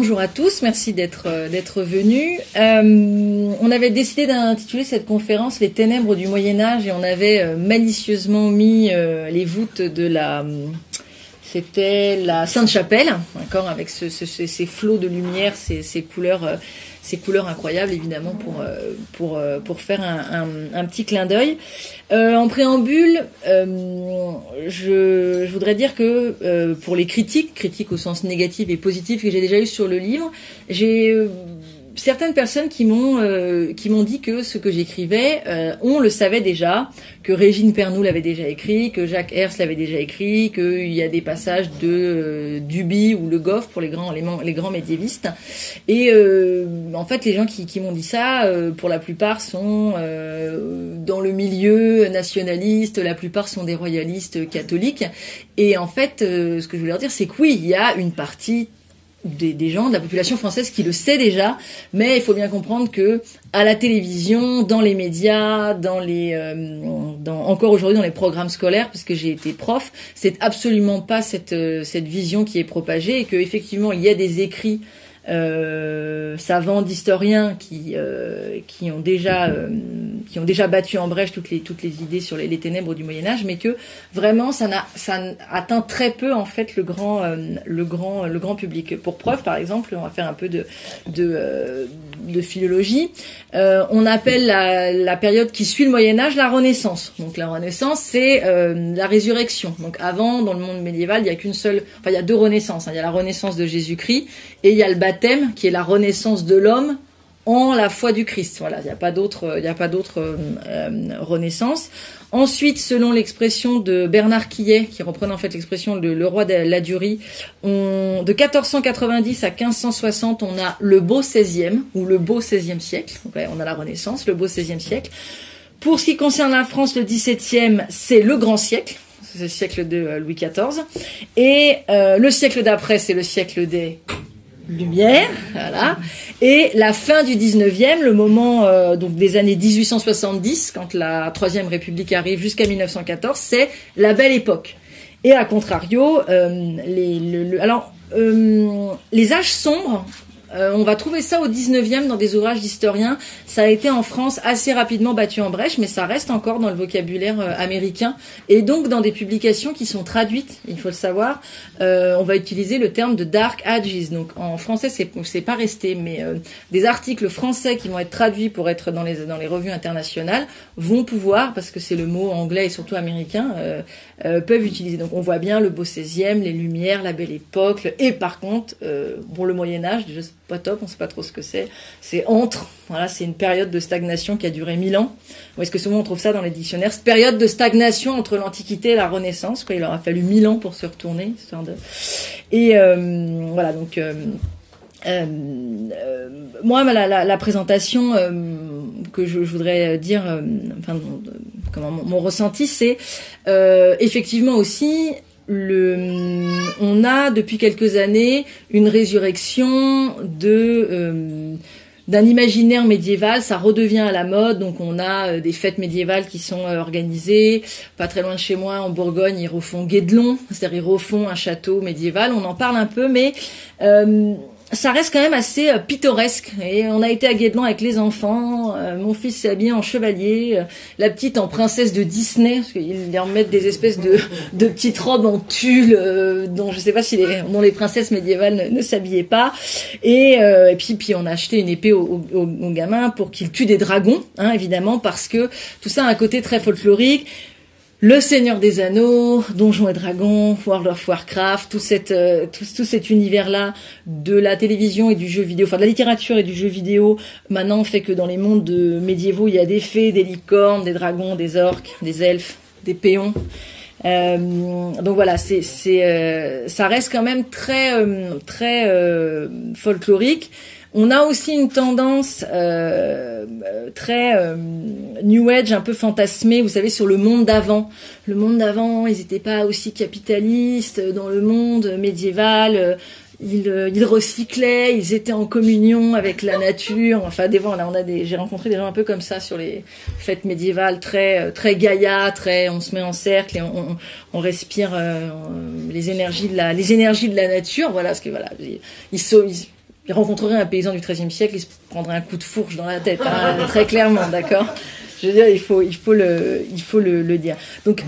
Bonjour à tous, merci d'être euh, venus. Euh, on avait décidé d'intituler cette conférence Les ténèbres du Moyen Âge et on avait euh, malicieusement mis les voûtes de la c'était la Sainte-Chapelle, d'accord, avec ce, ces flots de lumière, ces, couleurs ces couleurs incroyables évidemment pour euh, pour euh, pour faire un, petit clin d'œil. Euh, en préambule, je, je, voudrais dire que pour les critiques, critiques au sens négatif et positif que j'ai déjà eu sur le livre, j'ai certaines personnes qui m'ont euh, qui m'ont dit que ce que j'écrivais, euh, on le savait déjà, que Régine Pernoud l'avait déjà écrit, que Jacques Hers l'avait déjà écrit, qu'il y a des passages de euh, Duby ou Le Goff pour les grands les, grands médiévistes. Et en fait, les gens qui, qui m'ont dit ça, pour la plupart sont dans le milieu nationaliste, la plupart sont des royalistes catholiques. Et en fait, ce que je veux leur dire, c'est que oui, il y a une partie des, gens de la population française qui le sait déjà, mais il faut bien comprendre que à la télévision, dans les médias, dans les, euh, encore aujourd'hui dans les programmes scolaires, puisque j'ai été prof, c'est absolument pas cette euh, cette vision qui est propagée et que effectivement il y a des écrits euh, savants d'historiens qui euh, qui ont déjà euh, qui ont déjà battu en brèche toutes les toutes les idées sur les, ténèbres du Moyen Âge, mais que vraiment ça n'a ça atteint très peu en fait le grand le grand le grand public. Pour preuve, par exemple, on va faire un peu de de, de philologie. on appelle la, la période qui suit le Moyen Âge la Renaissance. Donc la Renaissance, c'est la résurrection. Donc avant, dans le monde médiéval, il y a qu'une seule, enfin il y a deux renaissances. Hein. Il y a la Renaissance de Jésus-Christ et il y a le baptême qui est la renaissance de l'homme en la foi du Christ. Voilà, il n'y a pas d'autre, euh, euh, renaissance. Ensuite, selon l'expression de Bernard Quillet, qui reprend en fait l'expression de le roi de la Durie, de 1490 à 1560, on a le beau 16e ou le beau 16e siècle. on a la Renaissance, le beau 16e siècle. Pour ce qui concerne la France, le 17e, c'est le grand siècle. C'est le siècle de euh, Louis XIV. Et le siècle d'après, c'est le siècle des lumière, voilà. Et la fin du 19e, le moment euh, donc des années 1870, quand la Troisième République arrive jusqu'à 1914, c'est la belle époque. Et à contrario, euh, alors euh, les âges sombres euh, on va trouver ça au 19e dans des ouvrages d'historiens. Ça a été en France assez rapidement battu en brèche, mais ça reste encore dans le vocabulaire euh, américain. Et donc dans des publications qui sont traduites, il faut le savoir, euh, on va utiliser le terme de Dark Ages. Donc en français, c'est, pas resté, mais des articles français qui vont être traduits pour être dans les, dans les revues internationales vont pouvoir, parce que c'est le mot anglais et surtout américain, peuvent utiliser. Donc on voit bien le beau 16e, les Lumières, la Belle Époque, et par contre, bon, le Moyen Âge, déjà pas top, on sait pas trop ce que c'est. C'est entre, voilà, c'est une période de stagnation qui a duré mille ans. Où est-ce que souvent on trouve ça dans les dictionnaires? Cette période de stagnation entre l'Antiquité et la Renaissance, quoi. Il leur a fallu mille ans pour se retourner, de... Et euh, voilà, donc. Euh, euh, moi, la, la, présentation que je, voudrais dire, enfin, comment mon, mon ressenti, c'est effectivement aussi le, on a depuis quelques années une résurrection de euh, d'un imaginaire médiéval, ça redevient à la mode, donc on a euh, des fêtes médiévales qui sont euh, organisées, pas très loin de chez moi, en Bourgogne, ils refont Guédelon, c'est-à-dire ils refont un château médiéval, on en parle un peu, mais ça reste quand même assez euh, pittoresque. Et on a été à Guédelon avec les enfants. Euh, mon fils s'est habillé en chevalier, euh, la petite en princesse de Disney, parce qu'ils leur mettent des espèces de, de petites robes en tulle, dont je sais pas si les, dont les princesses médiévales ne, s'habillaient pas. Et, et, puis, puis on a acheté une épée au, au, au gamin pour qu'il tue des dragons, hein, évidemment, parce que tout ça a un côté très folklorique. Le Seigneur des Anneaux, Donjons et Dragons, World of Warcraft, euh, tout, cet univers-là de la télévision et du jeu vidéo, enfin de la littérature et du jeu vidéo, maintenant fait que dans les mondes médiévaux, il y a des fées, des licornes, des dragons, des orques, des elfes, des péons. Euh, donc voilà, c'est, c'est, euh, ça reste quand même très, très folklorique. On a aussi une tendance euh, très euh, New Age, un peu fantasmée, vous savez, sur le monde d'avant. Le monde d'avant, ils n'étaient pas aussi capitalistes. Dans le monde médiéval, ils, euh, ils recyclaient, ils étaient en communion avec la nature. Enfin, des fois, on a, des, j'ai rencontré des gens un peu comme ça sur les fêtes médiévales, très, euh, très gaïa, très, on se met en cercle et on, on, respire euh, les énergies de la, les énergies de la nature. Voilà, parce que voilà, ils, ils, rencontreraient un paysan du XIIIe siècle, ils se prendraient un coup de fourche dans la tête, hein, très clairement, d'accord? Je veux dire, il faut, il faut le, il faut le, le dire. Donc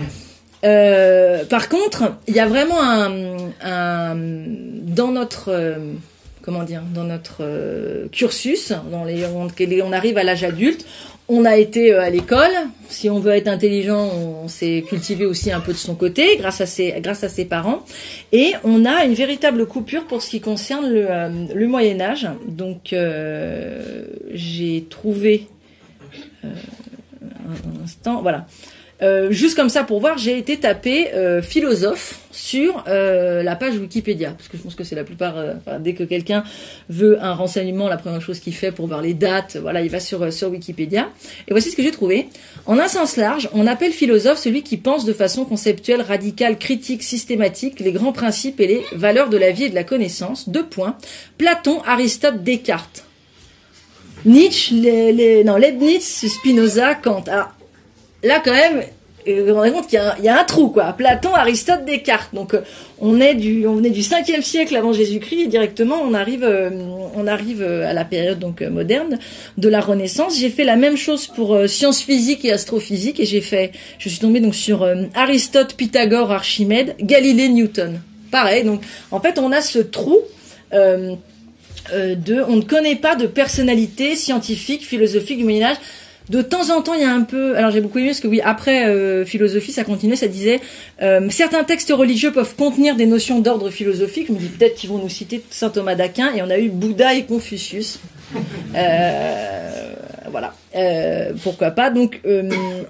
euh, par contre, il y a vraiment un, dans notre euh, comment dire, dans notre euh, cursus, dans les, on, arrive à l'âge adulte, on a été à l'école. Si on veut être intelligent, on, s'est cultivé aussi un peu de son côté, grâce à ses, parents. Et on a une véritable coupure pour ce qui concerne le, le Moyen Âge. Donc, j'ai trouvé un instant, voilà. Euh, juste comme ça pour voir, j'ai été taper euh, philosophe sur euh, la page Wikipédia, parce que je pense que c'est la plupart. dès que quelqu'un veut un renseignement, la première chose qu'il fait pour voir les dates, voilà, il va sur sur Wikipédia. Et voici ce que j'ai trouvé. En un sens large, on appelle philosophe celui qui pense de façon conceptuelle, radicale, critique, systématique les grands principes et les valeurs de la vie et de la connaissance. Deux points. Platon, Aristote, Descartes. Nietzsche, les, les, non, Leibniz, Spinoza, Kant. Alors, là quand même, vous vous rendez compte qu'il y, a un trou quoi. Platon, Aristote, Descartes. Donc euh, on est du on du 5e siècle avant Jésus-Christ et directement on arrive euh, on arrive euh, à la période donc moderne de la Renaissance. J'ai fait la même chose pour sciences physiques et astrophysique et j'ai fait je suis tombée donc sur Aristote, Pythagore, Archimède, Galilée, Newton. Pareil. Donc en fait on a ce trou de on ne connaît pas de personnalité scientifique, philosophique du Moyen Âge de temps en temps, il y a un peu. Alors j'ai beaucoup aimé parce que oui, après euh, philosophie, ça continuait, ça disait euh, certains textes religieux peuvent contenir des notions d'ordre philosophique. Je me peut-être qu'ils vont nous citer saint Thomas d'Aquin et on a eu Bouddha et Confucius. Euh, voilà, euh, pourquoi pas. Donc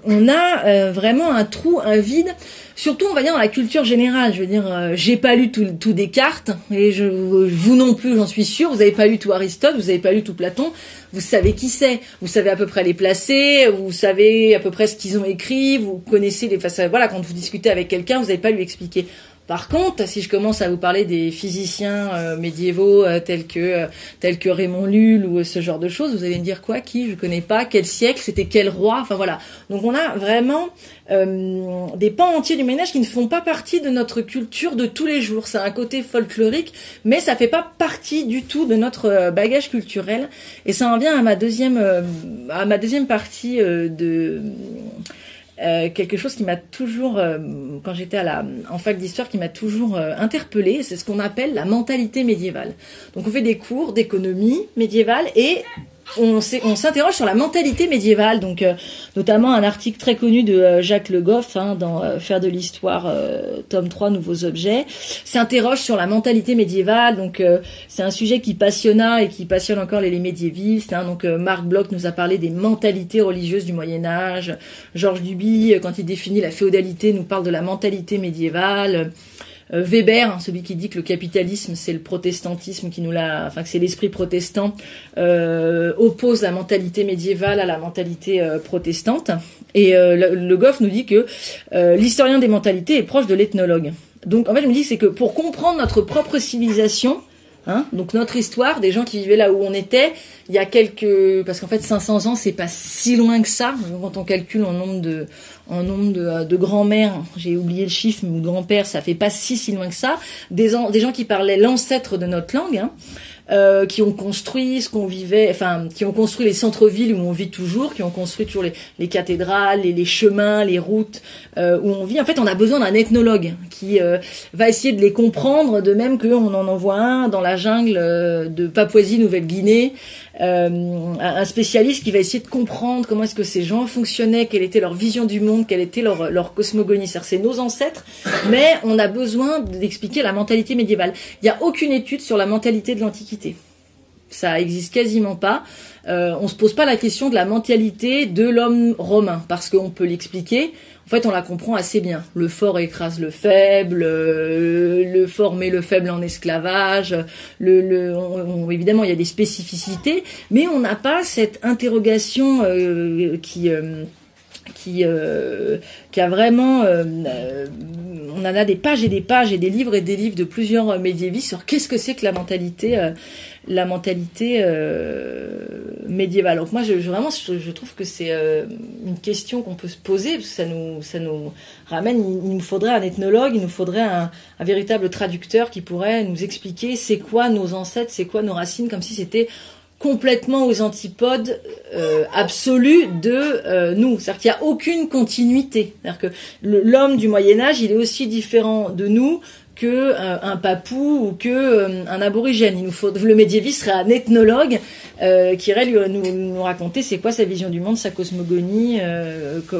on a vraiment un trou, un vide surtout on va dire dans la culture générale. Je veux dire, euh, j'ai pas lu tout, tout Descartes et je, vous non plus, j'en suis sûr. Vous avez pas lu tout Aristote, vous avez pas lu tout Platon. Vous savez qui c'est, vous savez à peu près les placer, vous savez à peu près ce qu'ils ont écrit, vous connaissez les. Enfin, voilà, quand vous discutez avec quelqu'un, vous n'avez pas lui expliquer. Par contre, si je commence à vous parler des physiciens euh, médiévaux euh, tels que euh, tels que Raymond Lull ou ce genre de choses, vous allez me dire quoi Qui Je connais pas. Quel siècle C'était quel roi Enfin voilà. Donc on a vraiment des pans entiers du ménage qui ne font pas partie de notre culture de tous les jours. A un côté folklorique, mais ça fait pas partie du tout de notre bagage culturel. Et ça en vient à ma deuxième à ma deuxième partie de euh, quelque chose qui m'a toujours, euh, quand j'étais à en fac d'histoire, qui m'a toujours euh, interpellée, c'est ce qu'on appelle la mentalité médiévale. Donc on fait des cours d'économie médiévale et on s'interroge sur la mentalité médiévale, donc euh, notamment un article très connu de euh, Jacques Le Goff hein, dans euh, Faire de l'histoire, tome 3, Nouveaux objets, s'interroge sur la mentalité médiévale. Donc c'est un sujet qui passionna et qui passionne encore les, médiévistes. Hein. donc Marc Bloch nous a parlé des mentalités religieuses du Moyen Âge. Georges Duby, quand il définit la féodalité, nous parle de la mentalité médiévale. Euh, Weber, hein, celui qui dit que le capitalisme c'est le protestantisme qui nous l'a, enfin que c'est l'esprit protestant, euh, oppose la mentalité médiévale à la mentalité euh, protestante. Et le, le, Goff nous dit que l'historien des mentalités est proche de l'ethnologue. Donc en fait, je me dis c'est que pour comprendre notre propre civilisation, Hein Donc notre histoire, des gens qui vivaient là où on était, il y a quelques, parce qu'en fait 500 ans, c'est pas si loin que ça. Quand on calcule en nombre de, en nombre de, de grands-mères, j'ai oublié le chiffre, mais grand-père, ça fait pas si si loin que ça. Des, des gens qui parlaient l'ancêtre de notre langue. Hein. Euh, qui ont construit ce qu'on vivait, enfin, qui ont construit les centres-villes où on vit toujours, qui ont construit toujours les, les cathédrales, les, les, chemins, les routes euh, où on vit. En fait, on a besoin d'un ethnologue qui euh, va essayer de les comprendre, de même qu'on en envoie un dans la jungle de Papouasie-Nouvelle-Guinée, un spécialiste qui va essayer de comprendre comment est-ce que ces gens fonctionnaient, quelle était leur vision du monde, quelle était leur, leur cosmogonie. C'est nos ancêtres, mais on a besoin d'expliquer la mentalité médiévale. Il n'y a aucune étude sur la mentalité de l'Antiquité ça existe quasiment pas. Euh, on se pose pas la question de la mentalité de l'homme romain parce qu'on peut l'expliquer. En fait, on la comprend assez bien. Le fort écrase le faible, euh, le fort met le faible en esclavage. Évidemment, il y a des spécificités, mais on n'a pas cette interrogation euh, qui qui, qui a vraiment on en a des pages et des pages et des livres et des livres de plusieurs médiévistes sur qu'est-ce que c'est que la mentalité, la mentalité médiévale. Donc moi, je, vraiment, je, trouve que c'est une question qu'on peut se poser parce que ça nous, ça nous ramène. Il, nous faudrait un ethnologue, il nous faudrait un, un véritable traducteur qui pourrait nous expliquer c'est quoi nos ancêtres, c'est quoi nos racines, comme si c'était complètement aux antipodes euh, absolus de euh, nous. C'est-à-dire qu'il n'y a aucune continuité. C'est-à-dire que l'homme du Moyen Âge, il est aussi différent de nous que euh, un papou ou que euh, un aborigène. Il nous faut le médiéviste serait un ethnologue qui irait lui, nous, nous raconter c'est quoi sa vision du monde, sa cosmogonie,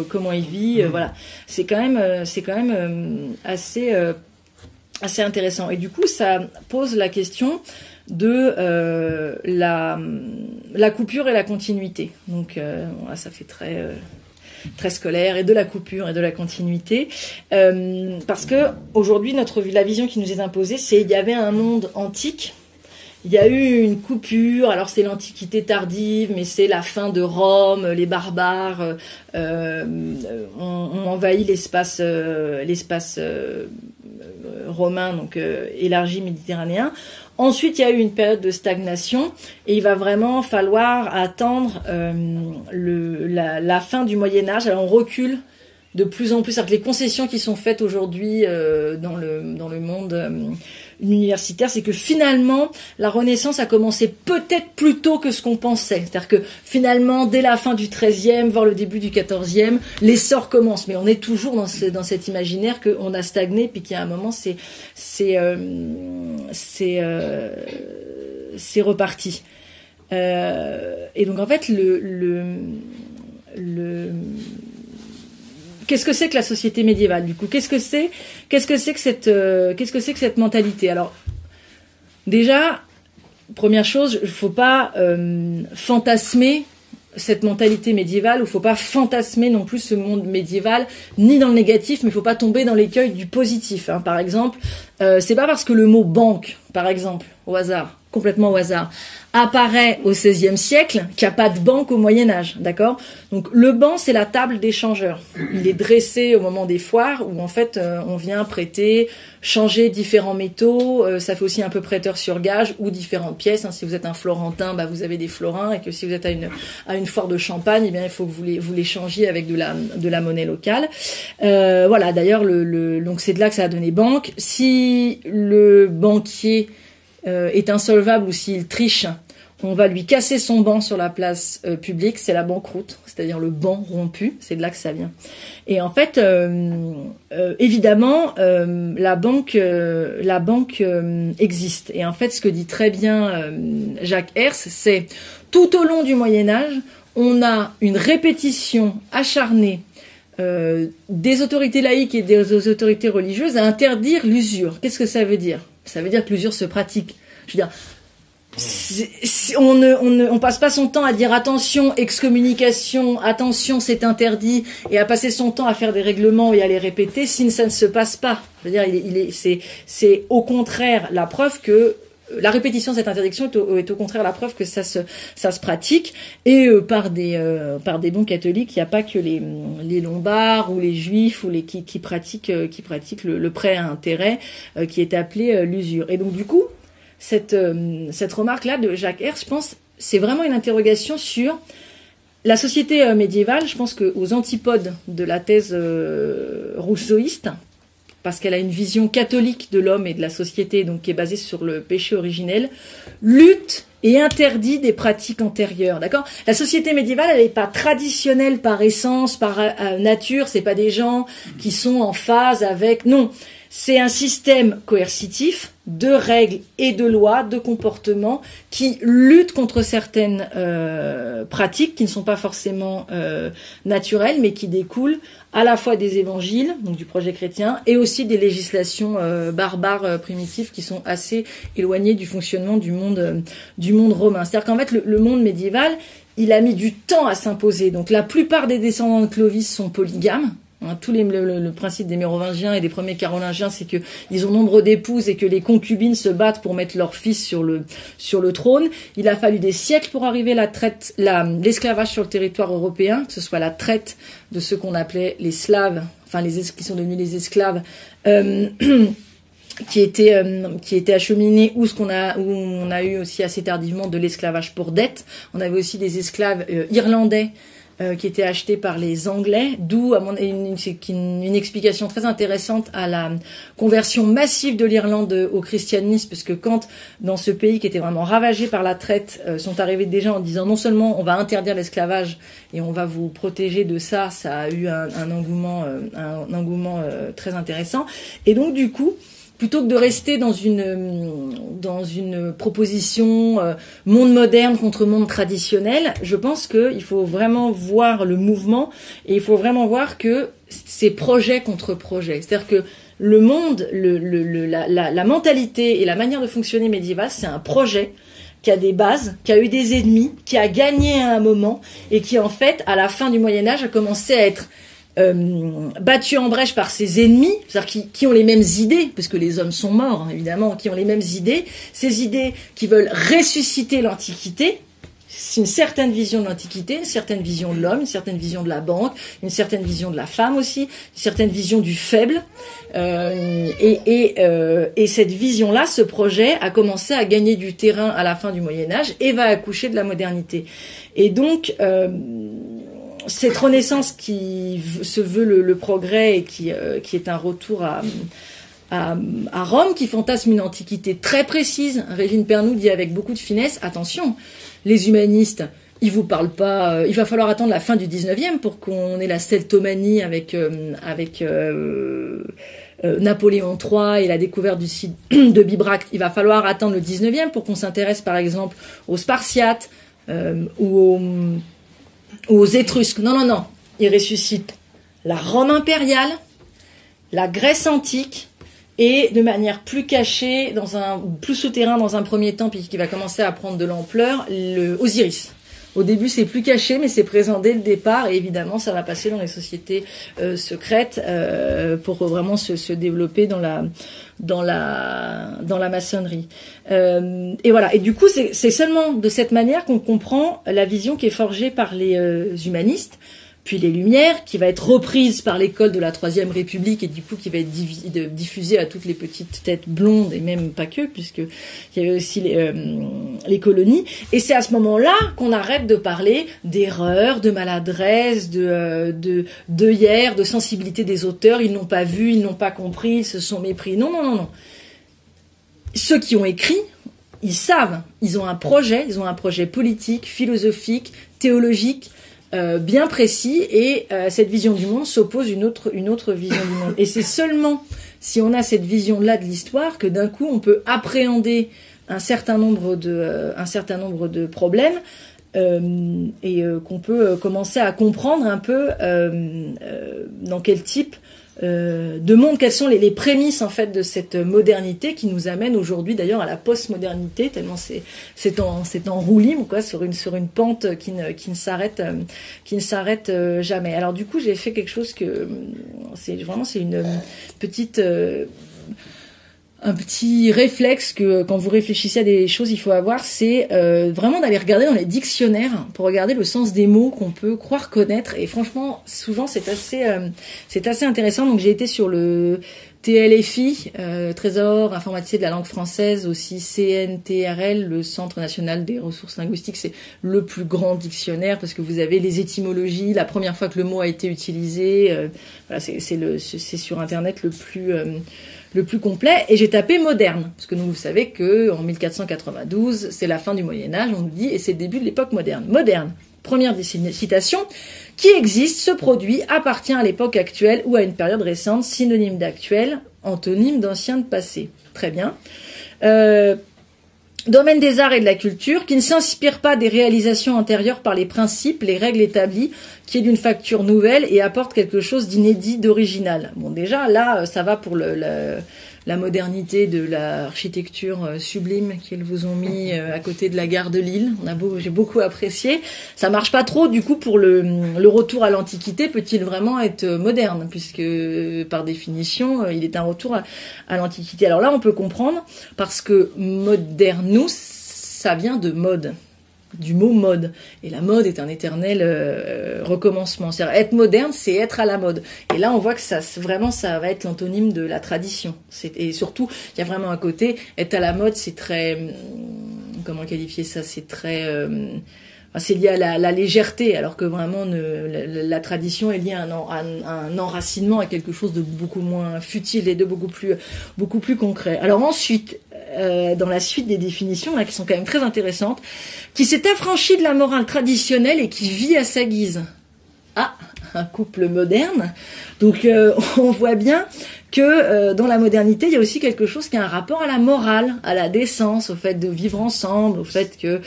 comment il vit. voilà, c'est quand même c'est quand même assez assez intéressant. Et du coup, ça pose la question de euh, la, la coupure et la continuité. Donc euh, ça fait très euh, très scolaire et de la coupure et de la continuité. Parce que aujourd'hui notre la vision qui nous est imposée c'est il y avait un monde antique. Il y a eu une coupure, alors c'est l'Antiquité tardive, mais c'est la fin de Rome, les barbares euh, ont, envahi l'espace, l'espace romain, donc élargi méditerranéen. Ensuite, il y a eu une période de stagnation et il va vraiment falloir attendre euh, la, fin du Moyen Âge. Alors on recule de plus en plus. avec les concessions qui sont faites aujourd'hui euh, dans, le, dans le monde euh, universitaire, c'est que finalement, la Renaissance a commencé peut-être plus tôt que ce qu'on pensait. C'est-à-dire que finalement, dès la fin du XIIIe, voire le début du XIVe, l'essor commence. Mais on est toujours dans, ce, dans cet imaginaire qu'on a stagné, puis qu'il y a un moment, c'est euh, c'est reparti. et donc en fait, le, le qu'est-ce que c'est que la société médiévale du coup? Qu'est-ce que c'est Qu'est-ce que c'est que cette euh, mentalité? Alors déjà, première chose, il faut pas euh, fantasmer cette mentalité médiévale, il faut pas fantasmer non plus ce monde médiéval, ni dans le négatif, mais il faut pas tomber dans l'écueil du positif. Hein. Par exemple, euh, c'est pas parce que le mot banque, par exemple, au hasard, complètement au hasard, apparaît au XVIe siècle qu'il n'y a pas de banque au Moyen Âge, d'accord? Donc le banc, c'est la table d'échangeur. Il est dressé au moment des foires où en fait euh, on vient prêter, changer différents métaux. Euh, ça fait aussi un peu prêteur sur gage ou différentes pièces. Hein. Si vous êtes un Florentin, bah, vous avez des florins et que si vous êtes à une à une foire de champagne, eh bien il faut que vous les vous les changiez avec de la de la monnaie locale. Euh, voilà. D'ailleurs, le, le donc c'est de là que ça a donné banque. Si le banquier est insolvable ou s'il triche, on va lui casser son banc sur la place euh, publique, c'est la banqueroute, c'est-à-dire le banc rompu, c'est de là que ça vient. Et en fait, euh, évidemment, la banque, la banque existe. Et en fait, ce que dit très bien Jacques Hers, c'est tout au long du Moyen Âge, on a une répétition acharnée des autorités laïques et des autorités religieuses à interdire l'usure. Qu'est-ce que ça veut dire? Ça veut dire que l'usure se pratique. Je veux dire, on ne, on ne, on passe pas son temps à dire attention, excommunication, attention, c'est interdit, et à passer son temps à faire des règlements et à les répéter si ça ne se passe pas. Je veux dire, il il est, c'est, c'est au contraire la preuve que la répétition de cette interdiction est au, contraire la preuve que ça se, pratique et euh, par des euh, par des bons catholiques, il n'y a pas que les, Lombards ou les Juifs qui, pratiquent euh, le, prêt à intérêt qui est appelé l'usure. Et donc du coup, cette remarque là de Jacques Herz, je pense, c'est vraiment une interrogation sur la société médiévale. Je pense que aux antipodes de la thèse rousseauiste, parce qu'elle a une vision catholique de l'homme et de la société, donc qui est basée sur le péché originel, lutte et interdit des pratiques antérieures. D'accord? La société médiévale, elle n'est pas traditionnelle par essence, par euh, nature. C'est pas des gens qui sont en phase avec. Non, c'est un système coercitif de règles et de lois, de comportements qui luttent contre certaines euh, pratiques qui ne sont pas forcément euh, naturelles, mais qui découlent à la fois des évangiles, donc du projet chrétien, et aussi des législations euh, barbares primitives qui sont assez éloignées du fonctionnement du monde du monde romain. C'est-à-dire qu'en fait, le, monde médiéval, il a mis du temps à s'imposer. Donc la plupart des descendants de Clovis sont polygames, Hein, tous les, le, principe des Mérovingiens et des premiers Carolingiens, c'est que ils ont nombre d'épouses et que les concubines se battent pour mettre leur fils sur le sur le trône. Il a fallu des siècles pour arriver la traite, la l'esclavage sur le territoire européen, que ce soit la traite de ceux qu'on appelait les Slaves enfin les qui sont devenus les esclaves. qui étaient qui étaient acheminés ou ce qu'on a où on a eu aussi assez tardivement de l'esclavage pour dette. On avait aussi des esclaves irlandais euh, qui était acheté par les Anglais, d'où une, une, explication très intéressante à la conversion massive de l'Irlande au christianisme, parce que quand dans ce pays qui était vraiment ravagé par la traite euh, sont arrivés des gens en disant non seulement on va interdire l'esclavage et on va vous protéger de ça, ça a eu un, un engouement, euh, un, engouement très intéressant, et donc du coup plutôt que de rester dans une dans une proposition euh, monde moderne contre monde traditionnel, je pense qu'il faut vraiment voir le mouvement et il faut vraiment voir que c'est projet contre projet. C'est-à-dire que le monde, le, le, la, la, la, mentalité et la manière de fonctionner médiévale, c'est un projet qui a des bases, qui a eu des ennemis, qui a gagné à un moment et qui en fait, à la fin du Moyen Âge, a commencé à être euh, battu en brèche par ses ennemis, c'est-à-dire qui, qui, ont les mêmes idées, parce que les hommes sont morts, hein, évidemment, qui ont les mêmes idées, ces idées qui veulent ressusciter l'Antiquité, une certaine vision de l'Antiquité, une certaine vision de l'homme, une certaine vision de la banque, une certaine vision de la femme aussi, une certaine vision du faible. Euh, et, et, euh, et, cette vision-là, ce projet, a commencé à gagner du terrain à la fin du Moyen Âge et va accoucher de la modernité. Et donc, euh, cette renaissance qui se veut le, progrès et qui, euh, qui est un retour à, à, Rome, qui fantasme une antiquité très précise. Régine Pernoud dit avec beaucoup de finesse, attention, les humanistes, ils vous parlent pas, euh, il va falloir attendre la fin du 19e pour qu'on ait la celtomanie avec, euh, avec Napoléon III et la découverte du site de Bibracte. Il va falloir attendre le 19e pour qu'on s'intéresse par exemple aux Spartiates ou aux aux Étrusques. Non, non, non. Il ressuscite la Rome impériale, la Grèce antique, et de manière plus cachée, dans un, plus souterrain dans un premier temps, puis qui va commencer à prendre de l'ampleur, le Osiris. Au début, c'est plus caché, mais c'est présent dès le départ, et évidemment, ça va passer dans les sociétés euh, secrètes euh, pour vraiment se, se, développer dans la dans la dans la maçonnerie. Euh, et voilà. Et du coup, c'est seulement de cette manière qu'on comprend la vision qui est forgée par les humanistes puis les Lumières, qui va être reprise par l'école de la Troisième République et du coup qui va être diffusée à toutes les petites têtes blondes et même pas que, puisque il y avait aussi les, euh, colonies. Et c'est à ce moment-là qu'on arrête de parler d'erreurs, de maladresse, de, euh, de de de sensibilité des auteurs. Ils n'ont pas vu, ils n'ont pas compris, ils se sont mépris. Non, non, non, non. Ceux qui ont écrit, ils savent, ils ont un projet, ils ont un projet politique, philosophique, théologique euh, bien précis et euh, cette vision du monde s'oppose une autre une autre vision du monde. Et c'est seulement si on a cette vision-là de l'histoire que d'un coup on peut appréhender un certain nombre de euh, un certain nombre de problèmes et qu'on peut commencer à comprendre un peu dans quel type euh, de monde quelles sont les, prémices en fait de cette modernité qui nous amène aujourd'hui d'ailleurs à la postmodernité tellement c'est c'est en c'est en quoi sur une sur une pente qui ne qui ne s'arrête euh, qui ne s'arrête euh, jamais. Alors du coup j'ai fait quelque chose que c'est vraiment c'est une petite un petit réflexe que quand vous réfléchissez à des choses, il faut avoir, c'est euh, vraiment d'aller regarder dans les dictionnaires pour regarder le sens des mots qu'on peut croire connaître. Et franchement, souvent c'est assez, euh, c'est assez intéressant. Donc j'ai été sur le TLFI, euh, Trésor informatisé de la langue française, aussi CNTRL, le Centre national des ressources linguistiques, c'est le plus grand dictionnaire parce que vous avez les étymologies, la première fois que le mot a été utilisé, voilà, c'est sur internet le plus le plus complet et j'ai tapé moderne. Parce que nous vous savez que en 1492 c'est la fin du Moyen Âge on nous dit et c'est le début de l'époque moderne. Moderne. Première citation qui existe ce produit appartient à l'époque actuelle ou à une période récente synonyme d'actuel antonyme d'ancien de passé très bien. Euh, Domaine des arts et de la culture, qui ne s'inspire pas des réalisations antérieures par les principes, les règles établies, qui est d'une facture nouvelle et apporte quelque chose d'inédit, d'original. Bon, déjà, là, ça va pour la modernité de l'architecture euh, sublime qu'ils vous ont mis euh, à côté de la gare de Lille. On a j'ai beaucoup apprécié. Ça marche pas trop, du coup, pour le, retour à l'Antiquité peut-il vraiment être moderne, puisque par définition, euh, il est un retour à, à l'Antiquité. Alors là, on peut comprendre parce que modernus, ça vient de mode. Du mot mode. Et la mode est un éternel euh, recommencement. C'est être moderne, c'est être à la mode. Et là, on voit que ça, vraiment, ça va être l'antonyme de la tradition. Et surtout, il y a vraiment un côté être à la mode, c'est très hum, comment qualifier ça? C'est très euh, c'est lié à la, légèreté, alors que vraiment la, tradition est liée à un, enracinement, à quelque chose de beaucoup moins futile et de beaucoup plus, beaucoup plus concret. Alors ensuite, euh, dans la suite des définitions, qui sont quand même très intéressantes, qui s'est affranchi de la morale traditionnelle et qui vit à sa guise. Ah, un couple moderne. Donc euh, on voit bien que euh, dans la modernité, il y a aussi quelque chose qui a un rapport à la morale, à la décence, au fait de vivre ensemble, au fait que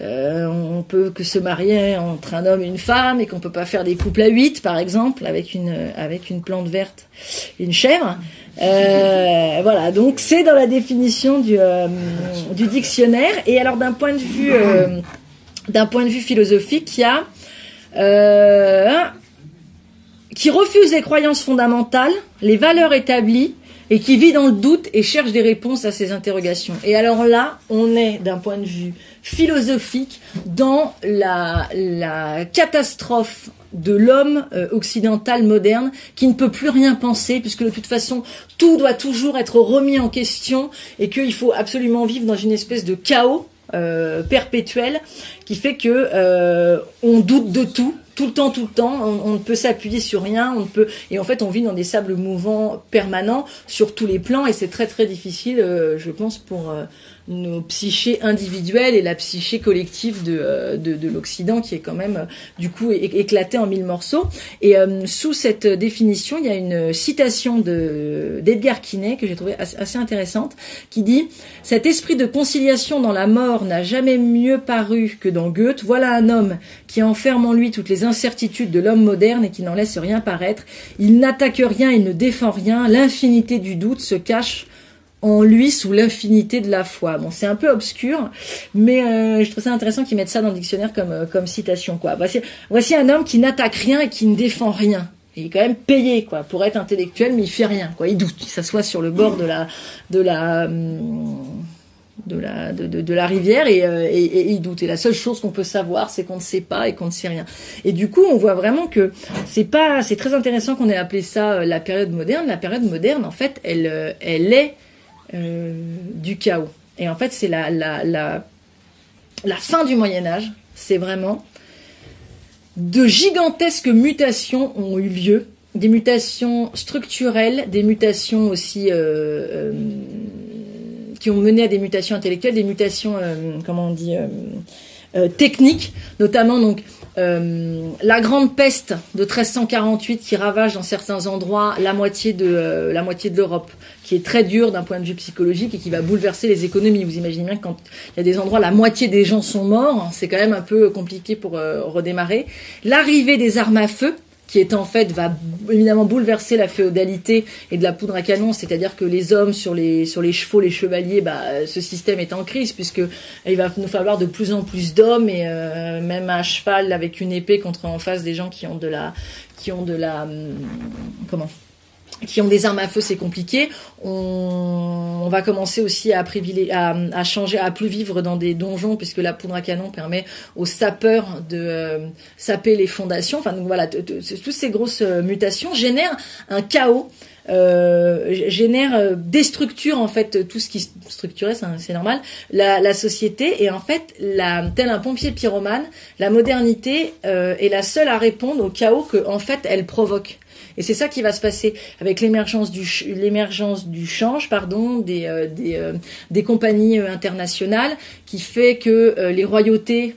euh, on peut que se marier entre un homme et une femme et qu'on peut pas faire des couples à huit, par exemple, avec une avec une plante verte, une chèvre. Euh, voilà, donc c'est dans la définition du euh, du dictionnaire. Et alors d'un point de vue d'un point de vue philosophique, il y a qui refuse les croyances fondamentales, les valeurs établies et qui vit dans le doute et cherche des réponses à ces interrogations. Et alors là, on est d'un point de vue philosophique dans la, catastrophe de l'homme euh, occidental moderne qui ne peut plus rien penser puisque de toute façon tout doit toujours être remis en question et qu'il faut absolument vivre dans une espèce de chaos euh, perpétuel qui fait que euh, on doute de tout tout le temps, tout le temps. On, ne peut s'appuyer sur rien. On ne peut et en fait, on vit dans des sables mouvants permanents sur tous les plans et c'est très très difficile, je pense, pour nos psychés individuelles et la psyché collective de, euh, de, de l'Occident qui est quand même du coup éclatée en mille morceaux. Et sous cette définition, il y a une citation de d'Edgar Quinet que j'ai trouvé assez intéressante qui dit cet esprit de conciliation dans la mort n'a jamais mieux paru que dans Goethe. Voilà un homme qui enferme en lui toutes les incertitudes de l'homme moderne et qui n'en laisse rien paraître. Il n'attaque rien, il ne défend rien. L'infinité du doute se cache en lui sous l'infinité de la foi. Bon, c'est un peu obscur, mais euh, je trouve ça intéressant qu'ils mettent ça dans le dictionnaire comme, euh, comme citation. Quoi. Voici, voici un homme qui n'attaque rien et qui ne défend rien. il est quand même payé quoi pour être intellectuel, mais il fait rien. Quoi. Il doute. Il s'assoit sur le bord de la de la de la, de, la rivière euh, et, et, il doute. Et la seule chose qu'on peut savoir, c'est qu'on ne sait pas et qu'on ne sait rien. Et du coup, on voit vraiment que c'est pas, c'est très intéressant qu'on ait appelé ça euh, la période moderne. La période moderne, en fait, elle, elle est du chaos. Et en fait, c'est la, la, la, la fin du Moyen Âge. C'est vraiment de gigantesques mutations ont eu lieu, des mutations structurelles, des mutations aussi euh, qui ont mené à des mutations intellectuelles, des mutations, euh, comment on dit, euh, euh, techniques, notamment donc la grande peste de 1348 qui ravage dans certains endroits la moitié de la moitié de l'Europe, qui est très dure d'un point de vue psychologique et qui va bouleverser les économies. Vous imaginez bien quand il y a des endroits la moitié des gens sont morts, c'est quand même un peu compliqué pour redémarrer. L'arrivée des armes à feu, qui est en fait va évidemment bouleverser la féodalité et de la poudre à canon, c'est-à-dire que les hommes sur les sur les chevaux, les chevaliers, bah ce système est en crise puisque il va nous falloir de plus en plus d'hommes et euh, même à cheval avec une épée contre en face des gens qui ont de la qui ont de la hum, comment? Qui ont des armes à feu, c'est compliqué. On, on, va commencer aussi à, privilégier, à, à, changer, à plus vivre dans des donjons, puisque la poudre à canon permet aux sapeurs de euh, saper les fondations. Enfin, donc voilà, toutes ces grosses euh, mutations génèrent un chaos. Euh, génère euh, déstructure en fait tout ce qui structurait c'est normal la, la, société et en fait la tel un pompier pyromane la modernité euh, est la seule à répondre au chaos que en fait elle provoque et c'est ça qui va se passer avec l'émergence du l'émergence du change, pardon, des euh, des, euh, des, compagnies euh, internationales, qui fait que les royautés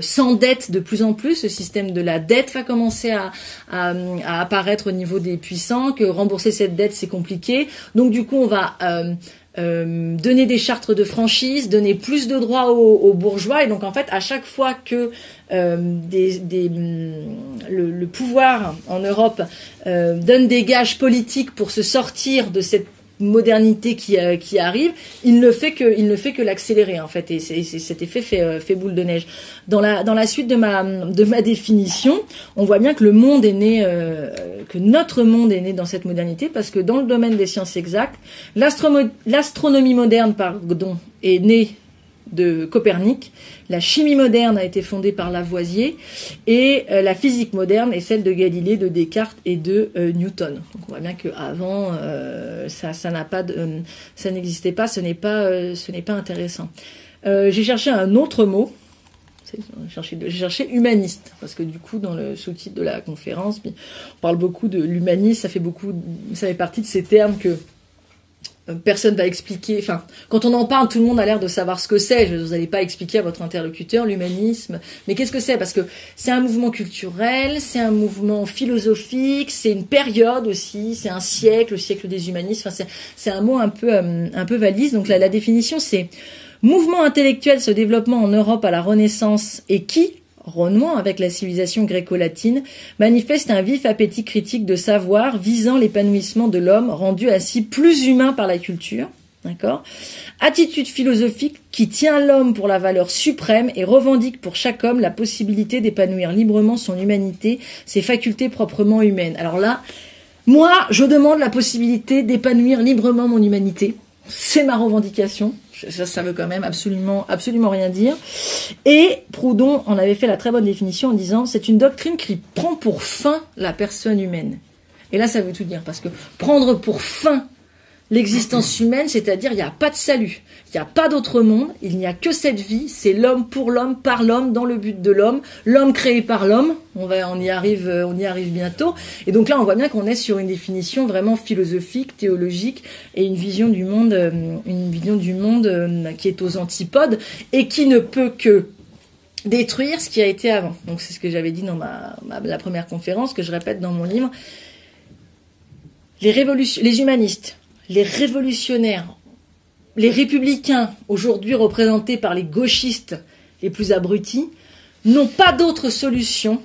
s'endettent de plus en plus. Le système de la dette va commencer à, à, à, apparaître au niveau des puissants, que rembourser cette dette c'est compliqué. Donc du coup on va euh, donner des chartres de franchise, donner plus de droits aux, bourgeois. Et donc en fait, à chaque fois que euh, des, le, le, pouvoir en Europe euh, donne des gages politiques pour se sortir de cette modernité qui, euh, qui arrive, il ne fait que, il ne fait que l'accélérer en fait, et c'est, cet effet fait, euh, fait boule de neige. Dans la, dans la suite de ma, de ma définition, on voit bien que le monde est né, euh, que notre monde est né dans cette modernité, parce que dans le domaine des sciences exactes, l'astronomie moderne, pardon, est née de Copernic, la chimie moderne a été fondée par Lavoisier et euh, la physique moderne est celle de Galilée, de Descartes et de euh, Newton. Donc on voit bien qu'avant euh, ça ça pas de, ça n'existait pas, ce n'est pas ce n'est pas intéressant. j'ai cherché un autre mot. J'ai cherché, humaniste parce que du coup dans le sous-titre de la conférence, on parle beaucoup de l'humanisme, ça fait beaucoup, ça fait partie de ces termes que personne va expliquer. Enfin, quand on en parle, tout le monde a l'air de savoir ce que c'est. Vous n'allez pas expliquer à votre interlocuteur l'humanisme. Mais qu'est-ce que c'est? Parce que c'est un mouvement culturel, c'est un mouvement philosophique, c'est une période aussi, c'est un siècle, le siècle des humanistes. Enfin, c'est un mot un peu euh, un peu valise. Donc la, la définition, c'est mouvement intellectuel se développement en Europe à la Renaissance et qui, renouant avec la civilisation gréco-latine, manifeste un vif appétit critique de savoir visant l'épanouissement de l'homme rendu ainsi plus humain par la culture. Attitude philosophique qui tient l'homme pour la valeur suprême et revendique pour chaque homme la possibilité d'épanouir librement son humanité, ses facultés proprement humaines. Alors là, moi, je demande la possibilité d'épanouir librement mon humanité. C'est ma revendication. Ça, ça veut quand même absolument, absolument rien dire. Et Proudhon en avait fait la très bonne définition en disant c'est une doctrine qui prend pour fin la personne humaine. Et là, ça veut tout dire parce que prendre pour fin l'existence humaine, c'est-à-dire il n'y a pas de salut, il n'y a pas d'autre monde, il n'y a que cette vie, c'est l'homme pour l'homme, par l'homme, dans le but de l'homme, l'homme créé par l'homme. On va, on y arrive, euh, on y arrive bientôt. Et donc là, on voit bien qu'on est sur une définition vraiment philosophique, théologique et une vision du monde, euh, une vision du monde euh, qui est aux antipodes et qui ne peut que détruire ce qui a été avant. Donc c'est ce que j'avais dit dans ma, la première conférence que je répète dans mon livre. Les révolutions, les humanistes les révolutionnaires, les républicains, aujourd'hui représentés par les gauchistes les plus abrutis, n'ont pas d'autre solution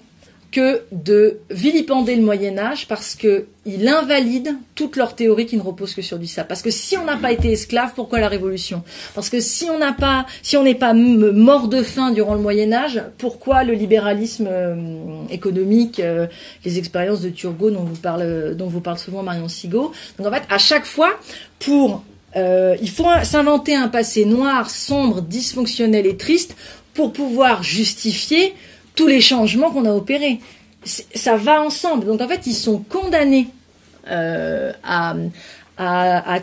que de vilipender le Moyen Âge parce qu'il invalide toute leur théorie qui ne repose que sur du ça. Parce que si on n'a pas été esclave, pourquoi la Révolution? Parce que si on n'a pas, si on n'est pas mort de faim durant le Moyen Âge, pourquoi le libéralisme euh, économique, euh, les expériences de Turgot dont vous parle, souvent Marion Sigaud? Donc en fait, à chaque fois, euh, il faut s'inventer un passé noir, sombre, dysfonctionnel et triste pour pouvoir justifier tous les changements qu'on a opérés. Ça va ensemble. Donc en fait, ils sont condamnés euh, à,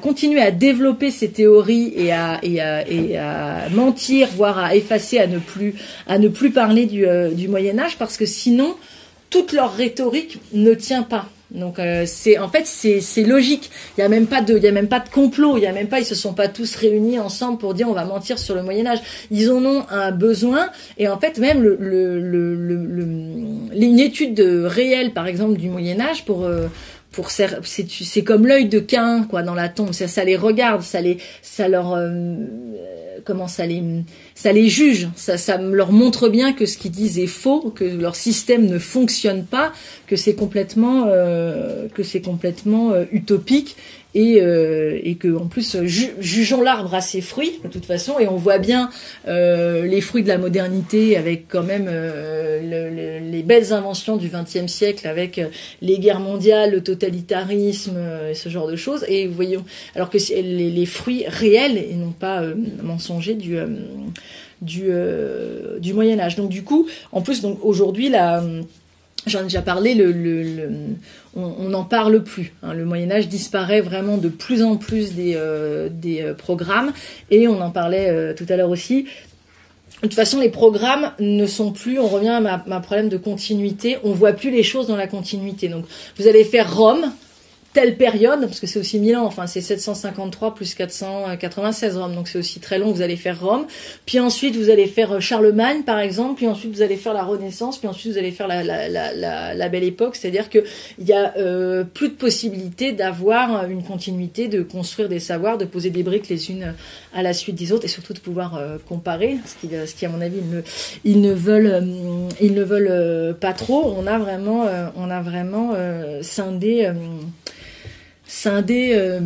continuer à développer ces théories et à, mentir, voire à effacer, à ne plus, parler du, euh, du Moyen Âge, parce que sinon, toute leur rhétorique ne tient pas. Donc euh, c'est en fait c'est logique. Il y a même pas de il y a même pas de complot. Il y a même pas ils se sont pas tous réunis ensemble pour dire on va mentir sur le Moyen Âge. Ils en ont un besoin et en fait même le, le, le, le une étude réelle par exemple du Moyen Âge pour euh, pour c'est comme l'œil de Cain quoi dans la tombe. Ça, ça les regarde, ça les ça leur euh, comment ça les, ça les juge, ça, leur montre bien que ce qu'ils disent est faux, que leur système ne fonctionne pas, que c'est complètement, euh, que c'est complètement euh, utopique et, euh, et que en plus jugeons l'arbre à ses fruits de toute façon et on voit bien euh, les fruits de la modernité avec quand même euh, les belles inventions du XXe siècle avec euh, les guerres mondiales, le totalitarisme et ce genre de choses et voyons alors que les, les fruits réels et non pas mensongers du du, du Moyen Âge. Donc du coup, en plus donc aujourd'hui la J'en ai déjà parlé, on n'en parle plus. Hein. Le Moyen Âge disparaît vraiment de plus en plus des, euh, euh, programmes, et on en parlait euh, tout à l'heure aussi. De toute façon, les programmes ne sont plus, on revient à ma, ma, problème de continuité, on voit plus les choses dans la continuité. Donc, vous allez faire Rome, telle période, parce que c'est aussi Milan, enfin c'est 753 plus 496 Rome, donc c'est aussi très long, vous allez faire Rome, puis ensuite vous allez faire euh, Charlemagne par exemple, puis ensuite vous allez faire la Renaissance, puis ensuite vous allez faire la, la, la, la, Belle Époque, c'est-à-dire qu'il y a euh, plus de possibilités d'avoir une continuité, de construire des savoirs, de poser des briques les unes à la suite des autres, et surtout de pouvoir euh, comparer, ce qui, ce qui à mon avis ils ne, ils ne veulent, ils ne veulent pas trop, on a vraiment, on a vraiment scindé scinder euh,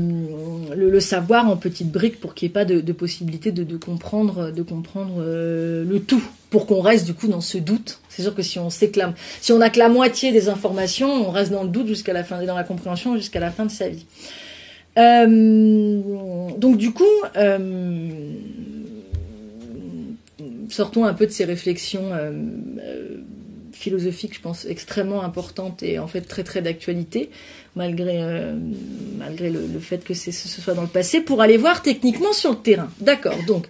le, savoir en petites briques pour qu'il n'y ait pas de, possibilité de, comprendre, de comprendre euh, le tout, pour qu'on reste du coup dans ce doute. C'est sûr que si on s'éclame, si on n'a que la moitié des informations, on reste dans le doute jusqu'à la fin, dans la compréhension jusqu'à la fin de sa vie. Euh, donc du coup, sortons un peu de ces réflexions philosophiques, je pense, extrêmement importantes et en fait très très d'actualité, malgré, malgré le, fait que ce soit dans le passé, pour aller voir techniquement sur le terrain. D'accord, donc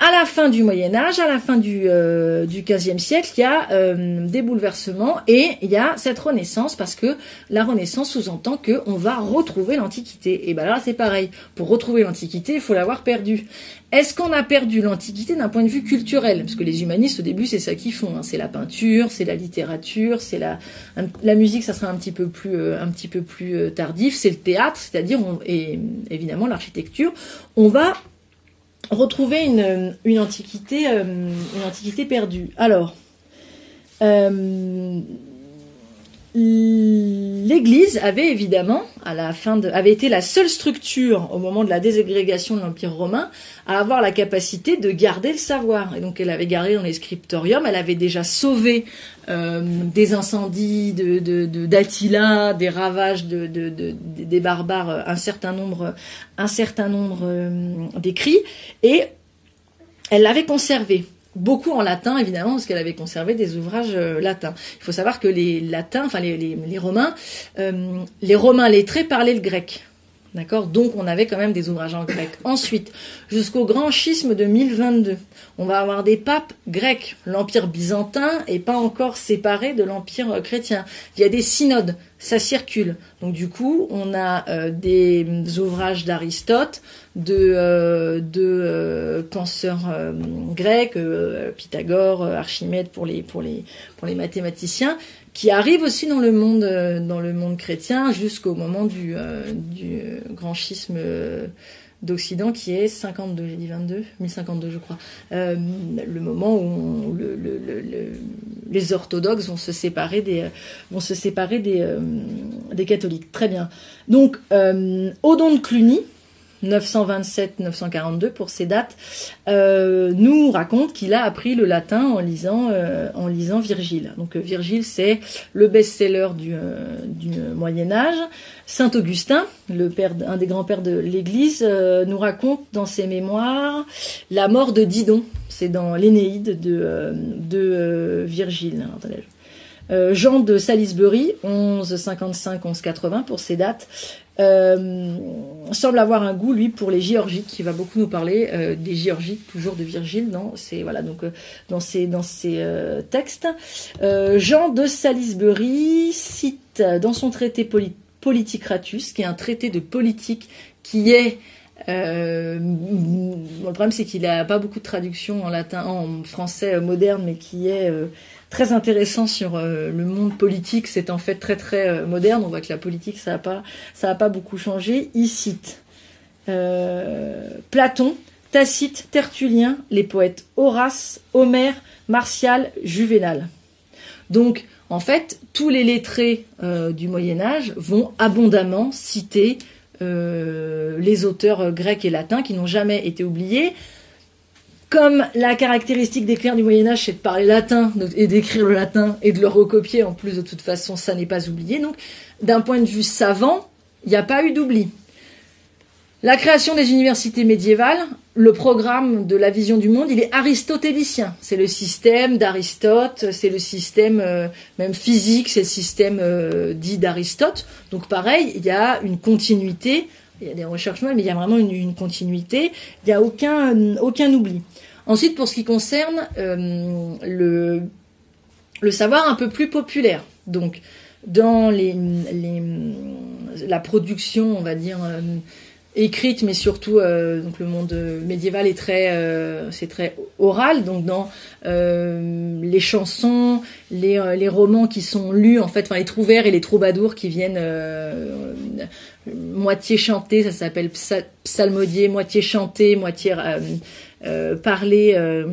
à la fin du Moyen Âge, à la fin du, euh, du XVe siècle, il y a euh, des bouleversements et il y a cette renaissance parce que la renaissance sous-entend qu'on va retrouver l'Antiquité. Et ben là, c'est pareil. Pour retrouver l'Antiquité, il faut l'avoir perdue. Est-ce qu'on a perdu l'Antiquité d'un point de vue culturel? Parce que les humanistes, au début, c'est ça qu'ils font. Hein. C'est la peinture, c'est la littérature, c'est la, la musique, ça sera un petit peu plus, euh, un petit peu plus euh, tardif. C'est le théâtre, c'est-à-dire, et évidemment l'architecture. On va retrouver une, une antiquité, euh, une antiquité perdue. Alors, euh, l'Église avait évidemment, à la fin de, avait été la seule structure au moment de la désagrégation de l'Empire romain à avoir la capacité de garder le savoir. Et donc, elle avait gardé dans les scriptoriums, elle avait déjà sauvé euh, des incendies d'Attila, des ravages de, des barbares, un certain nombre, un certain nombre euh, d'écrits, et elle l'avait conservé beaucoup en latin évidemment parce qu'elle avait conservé des ouvrages euh, latins. Il faut savoir que les latins, enfin les, les, les romains, euh, les romains lettrés parlaient le grec. D'accord? Donc on avait quand même des ouvrages en grec. Ensuite, jusqu'au grand schisme de 1022, on va avoir des papes grecs. L'empire byzantin est pas encore séparé de l'empire euh, chrétien. Il y a des synodes, ça circule. Donc du coup, on a euh, des ouvrages d'Aristote, de, euh, de penseurs grecs, Pythagore, Archimède pour les, pour les, pour les mathématiciens, qui arrive aussi dans le monde, euh, dans le monde chrétien jusqu'au moment du, euh, du euh, grand schisme d'Occident qui est 52, j'ai dit 22, 1052 je crois, le moment où le, le, le, les orthodoxes vont se séparer des, vont se séparer des, des catholiques. Très bien. Donc, Odon de Cluny, 927-942 pour ces dates, euh, nous raconte qu'il a appris le latin en lisant, euh, en lisant Virgile. Donc euh, Virgile, c'est le best-seller du, du Moyen Âge. Saint Augustin, le père, un des grands-pères de l'Église, nous raconte dans ses mémoires la mort de Didon. C'est dans l'Énéide de, de Virgile. Jean de Salisbury, 1155-1180 pour ces dates, euh, semble avoir un goût lui pour les géorgiques. Qui va beaucoup nous parler euh, des géorgiques toujours de Virgile dans ses voilà donc euh, dans ses dans euh, textes. Jean de Salisbury cite dans son traité Politicratus qui est un traité de politique qui est euh, le problème c'est qu'il n'a pas beaucoup de traduction en latin en français moderne mais qui est très intéressant sur euh, le monde politique. C'est en fait très très euh, moderne. On voit que la politique, ça n'a pas, pas beaucoup changé. Il cite euh, Platon, Tacite, Tertullien, les poètes Horace, Homère, Martial, Juvénal. Donc, en fait, tous les lettrés du Moyen Âge vont abondamment citer les auteurs grecs et latins qui n'ont jamais été oubliés comme la caractéristique des clercs du Moyen Âge, c'est de parler latin et d'écrire le latin et de le recopier, en plus de toute façon, ça n'est pas oublié. Donc, d'un point de vue savant, il n'y a pas eu d'oubli. La création des universités médiévales, le programme de la vision du monde, il est aristotélicien. C'est le système d'Aristote, c'est le système euh, même physique, c'est le système euh, dit d'Aristote. Donc pareil, il y a une continuité, il y a des recherches mais il y a vraiment une, continuité, il n'y a aucun, aucun oubli. Ensuite, pour ce qui concerne euh, le, le savoir un peu plus populaire, donc dans les la production, on va dire, euh, écrite, mais surtout euh, donc le monde médiéval est très c'est très oral, donc dans les chansons, les, les romans qui sont lus en fait, enfin les trouvères et les troubadours qui viennent moitié chanter, ça s'appelle psalmodier, moitié chanté, moitié euh, parler euh,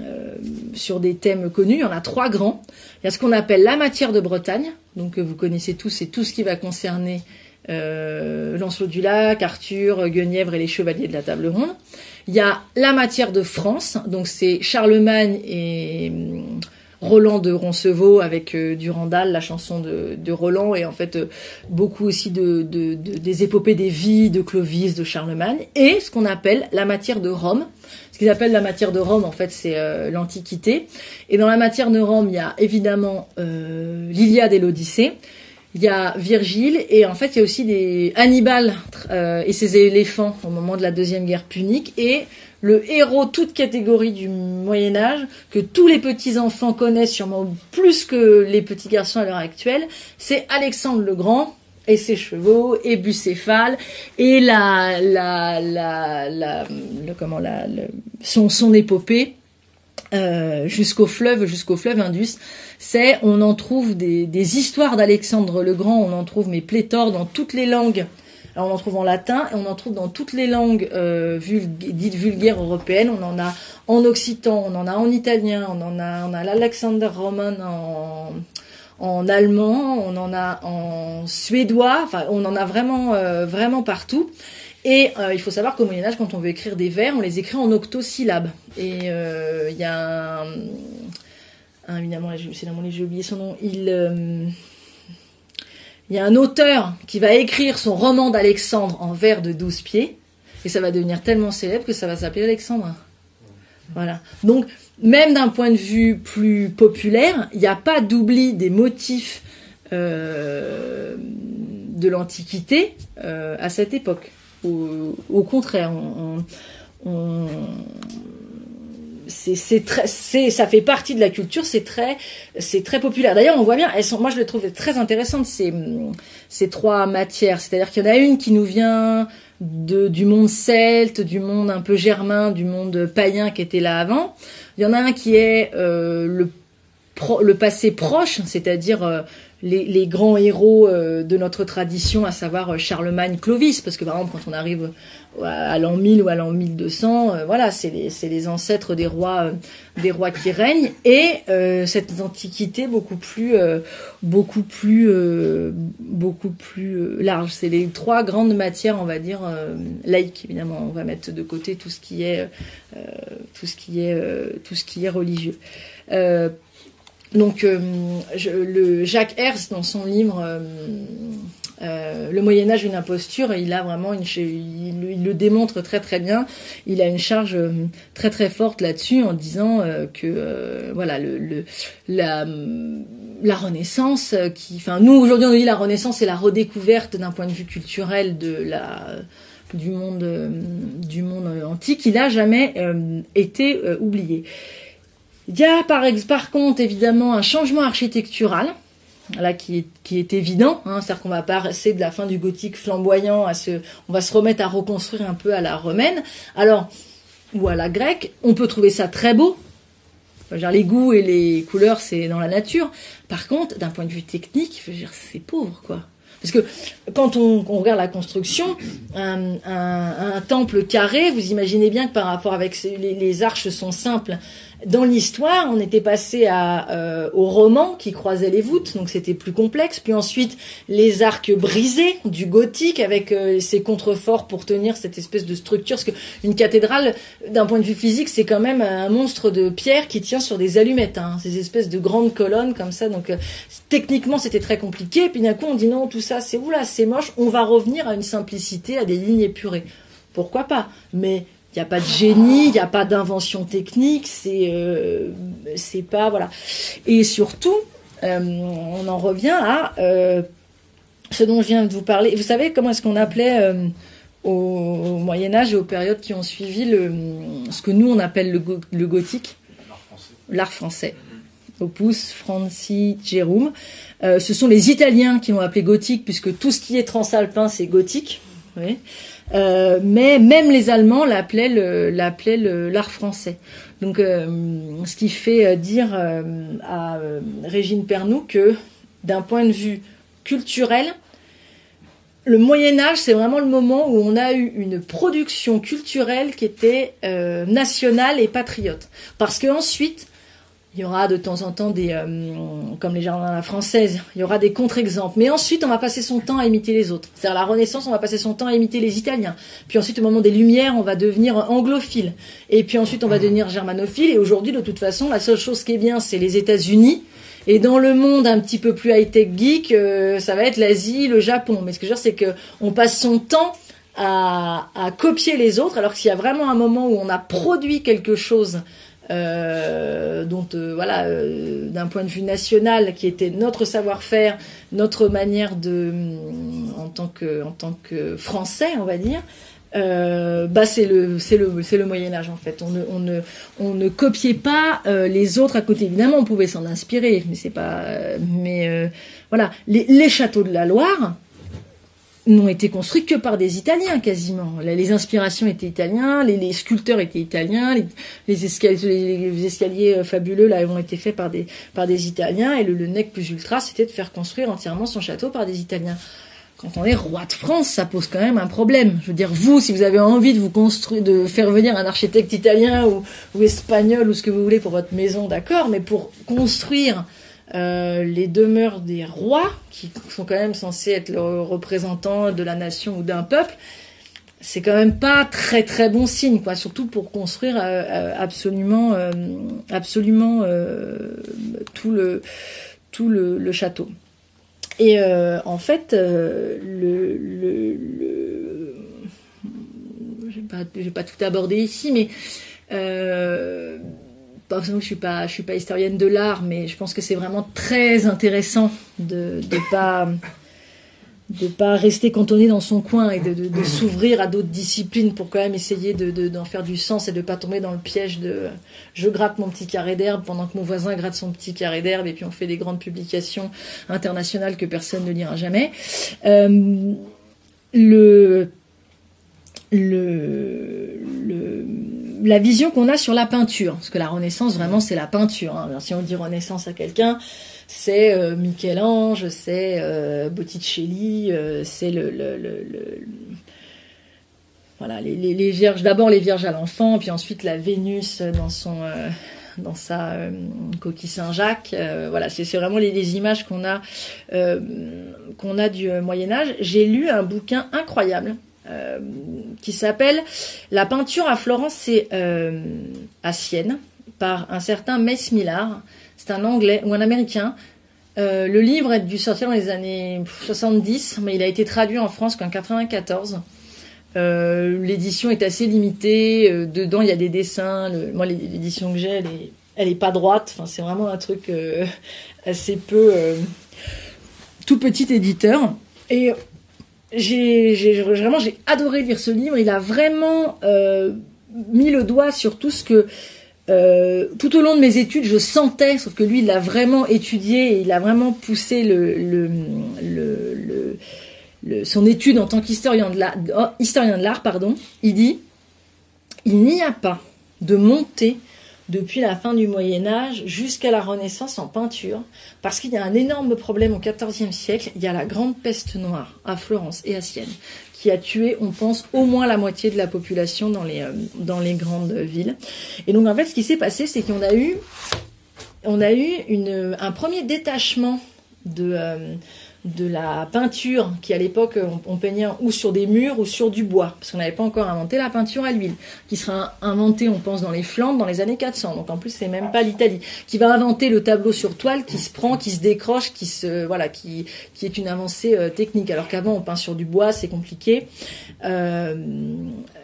euh, sur des thèmes connus. Il y en a trois grands. Il y a ce qu'on appelle la matière de Bretagne, donc vous connaissez tous, c'est tout ce qui va concerner euh, Lancelot du Lac, Arthur, Guenièvre et les chevaliers de la table ronde. Il y a la matière de France, donc c'est Charlemagne et Roland de Roncevaux avec euh, Durandal, la chanson de, Roland, et en fait euh, beaucoup aussi de, de, des épopées des vies de Clovis, de Charlemagne, et ce qu'on appelle la matière de Rome, ce qu'ils appellent la matière de Rome, en fait, c'est l'Antiquité. Et dans la matière de Rome, il y a évidemment l'Iliade et l'Odyssée. Il y a Virgile et en fait il y a aussi des Hannibal et ses éléphants au moment de la deuxième guerre punique et le héros toute catégorie du Moyen Âge, que tous les petits-enfants connaissent sûrement plus que les petits garçons à l'heure actuelle, c'est Alexandre le Grand et ses chevaux et Bucéphale et la la la, la comment la, son son épopée euh, jusqu'au fleuve jusqu'au fleuve Indus c'est on en trouve des, des histoires d'Alexandre le Grand on en trouve mais pléthore dans toutes les langues on en trouve en latin et on en trouve dans toutes les langues euh, dites vulgaires européennes. On en a en occitan, on en a en italien, on en a, on a l'Alexander Roman en, en allemand, on en a en suédois. Enfin, on en a vraiment, euh, vraiment partout. Et euh, il faut savoir qu'au Moyen Âge, quand on veut écrire des vers, on les écrit en octosyllabes. Et il y a un, évidemment, j'ai oublié son nom. Il il y a un auteur qui va écrire son roman d'Alexandre en vers de 12 pieds, et ça va devenir tellement célèbre que ça va s'appeler Alexandre. Voilà. Donc, même d'un point de vue plus populaire, il n'y a pas d'oubli des motifs euh, de l'Antiquité euh, à cette époque. Au, contraire, ça fait partie de la culture c'est très populaire. D'ailleurs on voit bien moi je les trouve très intéressantes ces trois matières. C'est-à-dire qu'il y en a une qui nous vient du monde celte du monde un peu germain du monde païen qui était là avant. Il y en a un qui est euh, le le passé proche c'est-à-dire euh, les, les, grands héros euh, de notre tradition, à savoir Charlemagne, Clovis, parce que par exemple quand on arrive à l'an 1000 ou à l'an 1200, euh, voilà, c'est les, les, ancêtres des rois, euh, des rois qui règnent, et euh, cette antiquité beaucoup plus, beaucoup plus, beaucoup plus large. C'est les trois grandes matières, on va dire laïques. Évidemment, on va mettre de côté tout ce qui est, tout ce qui est, tout ce qui est religieux. Donc, le Jacques Hers, dans son livre euh, le Moyen Âge une imposture, il a vraiment une, il, le démontre très très bien. Il a une charge euh, très très forte là-dessus en disant euh, que voilà le, la, Renaissance, qui, enfin nous aujourd'hui on dit la Renaissance c'est la redécouverte d'un point de vue culturel de la du monde du monde antique. Il a jamais été oublié. Il y a par, par contre évidemment un changement architectural là qui est, qui est évident, hein, c'est-à-dire qu'on va passer de la fin du gothique flamboyant à ce, on va se remettre à reconstruire un peu à la romaine, alors ou à la grecque, on peut trouver ça très beau. Les goûts et les couleurs, c'est dans la nature. Par contre, d'un point de vue technique, c'est pauvre, quoi. Parce que quand on, regarde la construction, un, un, temple carré, vous imaginez bien que par rapport avec les, les arches sont simples, dans l'histoire, on était passé à, euh, au roman qui croisait les voûtes, donc c'était plus complexe. Puis ensuite, les arcs brisés du gothique avec euh, ces contreforts pour tenir cette espèce de structure. Parce qu'une cathédrale, d'un point de vue physique, c'est quand même un monstre de pierre qui tient sur des allumettes, hein, ces espèces de grandes colonnes comme ça. Donc euh, techniquement, c'était très compliqué. Puis d'un coup, on dit non, tout ça, c'est oula, c'est moche. On va revenir à une simplicité, à des lignes épurées. Pourquoi pas? Mais n'y a pas de génie, il n'y a pas d'invention technique, c'est euh, c'est pas voilà. Et surtout, euh, on en revient à euh, ce dont je viens de vous parler. Vous savez comment est-ce qu'on appelait au, Moyen Âge et aux périodes qui ont suivi le ce que nous on appelle le, le gothique, l'art français. Opus Franci Jérôme. ce sont les Italiens qui l'ont appelé gothique puisque tout ce qui est transalpin c'est gothique. Euh, mais même les Allemands l'appelaient l'appelaient l'art français. Donc, euh, ce qui fait euh, dire à Régine Pernoud que, d'un point de vue culturel, le Moyen Âge, c'est vraiment le moment où on a eu une production culturelle qui était nationale et patriote. Parce que ensuite, il y aura de temps en temps des, euh, comme les jardins à la française, il y aura des contre-exemples. Mais ensuite, on va passer son temps à imiter les autres. C'est-à-dire la Renaissance, on va passer son temps à imiter les Italiens. Puis ensuite, au moment des Lumières, on va devenir anglophile. Et puis ensuite, on va devenir germanophile. Et aujourd'hui, de toute façon, la seule chose qui est bien, c'est les États-Unis. Et dans le monde un petit peu plus high-tech geek, euh, ça va être l'Asie, le Japon. Mais ce que je veux dire, c'est que on passe son temps à, copier les autres, alors qu'il y a vraiment un moment où on a produit quelque chose euh, dont euh, voilà euh, d'un point de vue national qui était notre savoir-faire notre manière de en tant que en tant que français on va dire bah c'est le c'est le c'est le Moyen Âge en fait. On ne on ne on ne copiait pas les autres à côté. Évidemment on pouvait s'en inspirer mais c'est pas mais voilà. Les, les châteaux de la Loire n'ont été construits que par des Italiens quasiment. Les inspirations étaient italiens, les, sculpteurs étaient italiens, les, escaliers, euh, fabuleux là ont été faits par des par des Italiens et le, le nec plus ultra c'était de faire construire entièrement son château par des Italiens. Quand on est roi de France, ça pose quand même un problème. Je veux dire, vous, si vous avez envie de vous construire, de faire venir un architecte italien ou espagnol ou ce que vous voulez pour votre maison, d'accord, mais pour construire euh, les demeures des rois, qui sont quand même censés être le représentant de la nation ou d'un peuple, c'est quand même pas très très bon signe, quoi. Surtout pour construire euh, euh, absolument, absolument tout le tout le, château. Et en fait, le, le, le j'ai pas, pas tout abordé ici, mais exemple, je suis pas, je suis pas historienne de l'art, mais je pense que c'est vraiment très intéressant de de pas de pas rester cantonné dans son coin et de, s'ouvrir à d'autres disciplines pour quand même essayer de d'en faire du sens et de pas tomber dans le piège de je gratte mon petit carré d'herbe pendant que mon voisin gratte son petit carré d'herbe et puis on fait des grandes publications internationales que personne ne lira jamais. Euh, le le, le la vision qu'on a sur la peinture, parce que la Renaissance vraiment c'est la peinture. Hein. Si on dit Renaissance à quelqu'un, c'est euh, Michel-Ange, c'est euh, Botticelli, euh, c'est le, voilà les, vierges. D'abord les vierges à l'enfant, puis ensuite la Vénus dans son dans sa coquille Saint-Jacques. voilà, c'est vraiment les, les images qu'on a qu'on a du Moyen Âge. J'ai lu un bouquin incroyable euh, qui s'appelle La peinture à Florence et euh, à Sienne par un certain Mess Millard. C'est un anglais ou un américain. Euh, le livre est dû sortir dans les années 70, mais il a été traduit en France qu'en 94. L'édition est assez limitée. dedans, il y a des dessins. moi, l'édition que j'ai, elle est, elle est pas droite. Enfin, c'est vraiment un truc assez peu tout petit éditeur. Et j'ai vraiment adoré lire ce livre. Il a vraiment euh, mis le doigt sur tout ce que euh, tout au long de mes études je sentais, sauf que lui il l'a vraiment étudié et il a vraiment poussé son étude en tant qu'historien de l'art, oh, de l'art pardon. Il dit il n'y a pas de montée depuis la fin du Moyen Âge jusqu'à la Renaissance en peinture, parce qu'il y a un énorme problème au XIVe siècle, il y a la grande peste noire à Florence et à Sienne, qui a tué, on pense, au moins la moitié de la population dans les, euh, dans les grandes villes. Et donc en fait, ce qui s'est passé, c'est qu'on a eu, on a eu une, un premier détachement de... Euh, de la peinture qui à l'époque on, peignait ou sur des murs ou sur du bois parce qu'on n'avait pas encore inventé la peinture à l'huile qui sera inventée on pense dans les Flandres dans les années 400 donc en plus c'est même pas l'Italie qui va inventer le tableau sur toile qui se prend qui se décroche qui se voilà qui est une avancée euh, technique. Alors qu'avant on peint sur du bois c'est compliqué. Euh,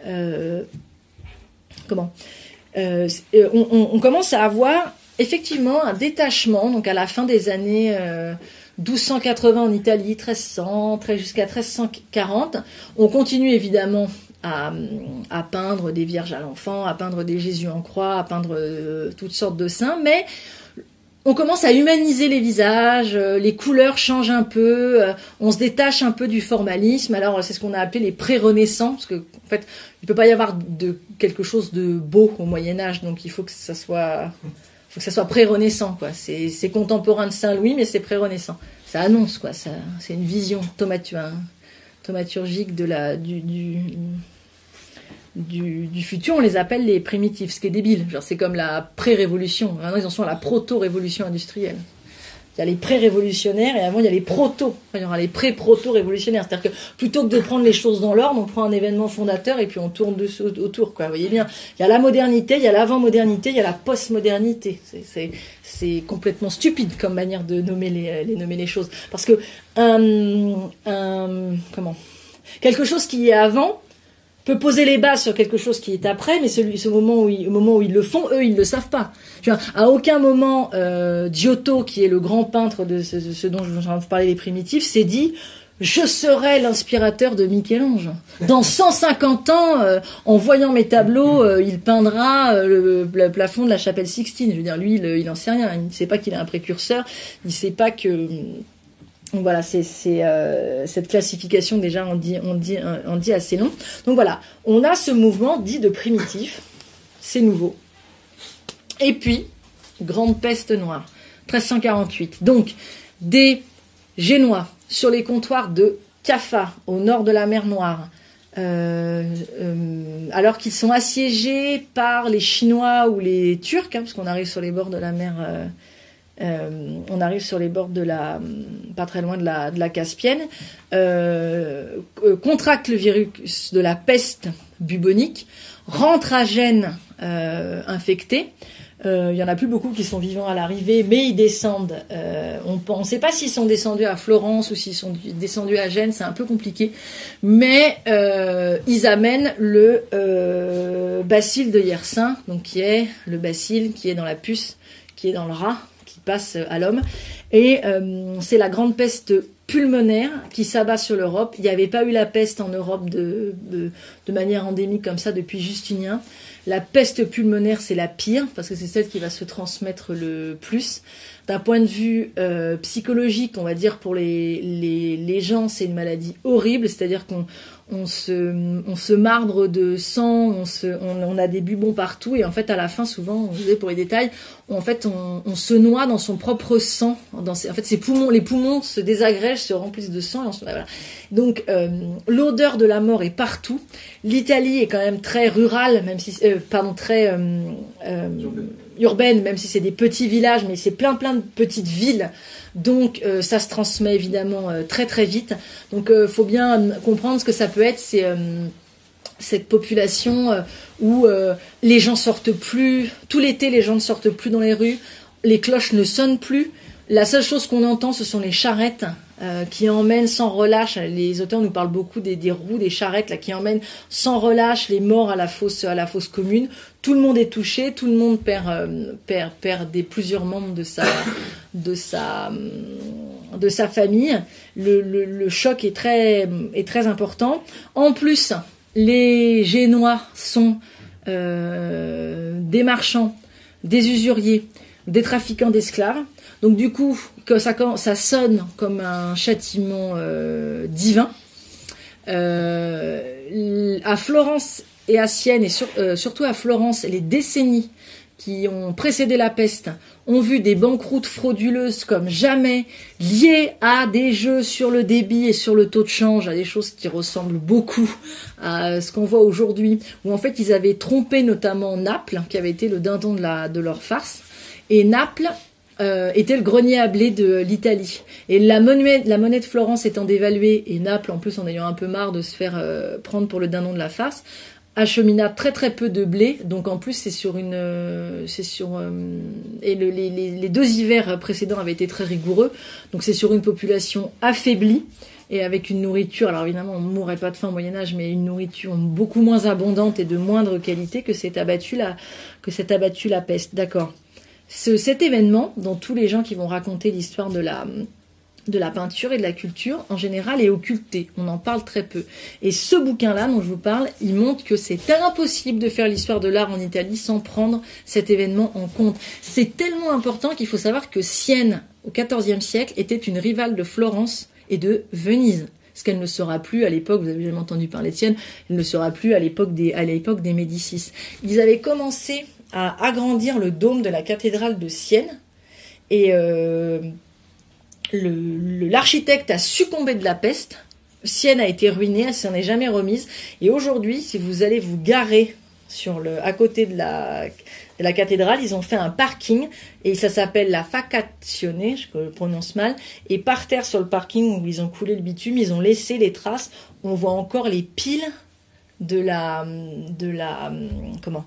euh, comment? On, commence à avoir effectivement un détachement donc à la fin des années 1280 en Italie, 1300, jusqu'à 1340. On continue évidemment à, peindre des vierges à l'enfant, à peindre des Jésus en croix, à peindre euh, toutes sortes de saints, mais on commence à humaniser les visages, euh, les couleurs changent un peu, euh, on se détache un peu du formalisme. Alors c'est ce qu'on a appelé les pré-renaissants, parce que en fait il peut pas y avoir de quelque chose de beau au Moyen Âge, donc il faut que ça soit faut que ça soit pré-renaissant, quoi. C'est contemporain de Saint-Louis, mais c'est pré-renaissant. Ça annonce, quoi. C'est une vision thaumaturgique de la, du, du, du, futur. On les appelle les primitifs, ce qui est débile. C'est comme la pré-révolution. Maintenant, ils en sont à la proto-révolution industrielle il y a les pré-révolutionnaires et avant il y a les proto. il y aura les pré-proto-révolutionnaires. C'est-à-dire que plutôt que de prendre les choses dans l'ordre, on prend un événement fondateur et puis on tourne autour. Quoi. Vous voyez bien, il y a la modernité, il y a l'avant-modernité, il y a la post-modernité. C'est complètement stupide comme manière de nommer les, les, nommer les choses. Parce que un, un, comment? Quelque chose qui est avant, peut poser les bases sur quelque chose qui est après, mais celui, ce moment où ils, au moment où ils le font, eux, ils le savent pas. Vois, à aucun moment, euh, Giotto, qui est le grand peintre de ce, ce dont je vous parlais les primitifs, s'est dit je serai l'inspirateur de Michel-Ange. Dans 150 ans, euh, en voyant mes tableaux, euh, il peindra euh, le, plafond de la chapelle Sixtine. Je veux dire, lui, il, il sait rien. Il ne sait pas qu'il est un précurseur. Il ne sait pas que donc voilà, c'est euh, cette classification déjà on dit assez long. Donc voilà, on a ce mouvement dit de primitif, c'est nouveau. Et puis grande peste noire, 1348. Donc des Génois sur les comptoirs de Caffa au nord de la mer Noire. Euh, euh, alors qu'ils sont assiégés par les Chinois ou les Turcs, hein, parce qu'on arrive sur les bords de la mer euh, on arrive sur les bords de la, pas très loin de la, de la Caspienne, euh, euh, contracte le virus de la peste bubonique, rentre à Gênes infecté. Il y en a plus beaucoup qui sont vivants à l'arrivée, mais ils descendent. on ne sait pas s'ils sont descendus à Florence ou s'ils sont descendus à Gênes, c'est un peu compliqué. Mais ils amènent le bacille de Yersin, donc qui est le bacille qui est dans la puce, qui est dans le rat, passe à l'homme. Et euh, c'est la grande peste pulmonaire qui s'abat sur l'Europe. Il n'y avait pas eu la peste en Europe de, de, manière endémique comme ça depuis Justinien. La peste pulmonaire, c'est la pire parce que c'est celle qui va se transmettre le plus. D'un point de vue euh, psychologique, on va dire pour les, les, les gens, c'est une maladie horrible, c'est-à-dire qu'on on se, on se marbre de sang, on, se, on, a des bubons partout et en fait à la fin souvent, je disais pour les détails, en fait on, se noie dans son propre sang. Dans en fait ses poumons, les poumons se désagrègent, se remplissent de sang. Donc euh, l'odeur de la mort est partout. L'Italie est quand même très rurale, même si euh, pardon très euh, urbaine, même si c'est des petits villages, mais c'est plein plein de petites villes donc ça se transmet évidemment très très vite. Donc il faut bien comprendre ce que ça peut être. C'est cette population où les gens sortent plus, tout l'été les gens ne sortent plus dans les rues, les cloches ne sonnent plus. La seule chose qu'on entend, ce sont les charrettes euh, qui emmènent sans relâche. Les auteurs nous parlent beaucoup des, roues, des charrettes là, qui emmènent sans relâche les morts à la fosse, commune. Tout le monde est touché, tout le monde perd, euh, perd, des plusieurs membres de sa, sa famille. Le, choc est très, important. En plus, les Génois sont euh, des marchands, des usuriers, des trafiquants d'esclaves. Donc du coup, ça, sonne comme un châtiment euh, divin. Euh, à Florence et à Sienne, et euh, surtout à Florence, les décennies qui ont précédé la peste ont vu des banqueroutes frauduleuses comme jamais, liées à des jeux sur le débit et sur le taux de change, à des choses qui ressemblent beaucoup à ce qu'on voit aujourd'hui, où en fait ils avaient trompé notamment Naples, qui avait été le dindon de leur farce, et Naples euh, était le grenier à blé de l'Italie. Et la monnaie, la monnaie de Florence étant dévaluée, et Naples en plus en ayant un peu marre de se faire euh, prendre pour le dindon de la farce, achemina très très peu de blé. Donc en plus c'est sur une, euh, c'est sur et le, les, les, deux hivers précédents avaient été très rigoureux. Donc c'est sur une population affaiblie et avec une nourriture. Alors évidemment on ne mourrait pas de faim au Moyen Âge, mais une nourriture beaucoup moins abondante et de moindre qualité que s'est abattu la que s'est abattu la peste. D'accord cet événement, dont tous les gens qui vont raconter l'histoire de la, de la peinture et de la culture, en général, est occulté. On en parle très peu. Et ce bouquin-là, dont je vous parle, il montre que c'est impossible de faire l'histoire de l'art en Italie sans prendre cet événement en compte. C'est tellement important qu'il faut savoir que Sienne, au XIVe siècle, était une rivale de Florence et de Venise ce qu'elle ne sera plus à l'époque, vous avez jamais entendu parler de Sienne, elle ne sera plus à l'époque des, à l'époque des Médicis. Ils avaient commencé à agrandir le dôme de la cathédrale de Sienne. Et euh, l'architecte a succombé de la peste. Sienne a été ruinée, elle s'en est jamais remise. Et aujourd'hui, si vous allez vous garer sur le, à côté de la, cathédrale, ils ont fait un parking et ça s'appelle la Facazione, je le prononce mal. Et par terre sur le parking où ils ont coulé le bitume, ils ont laissé les traces. On voit encore les piles de la, de la, comment,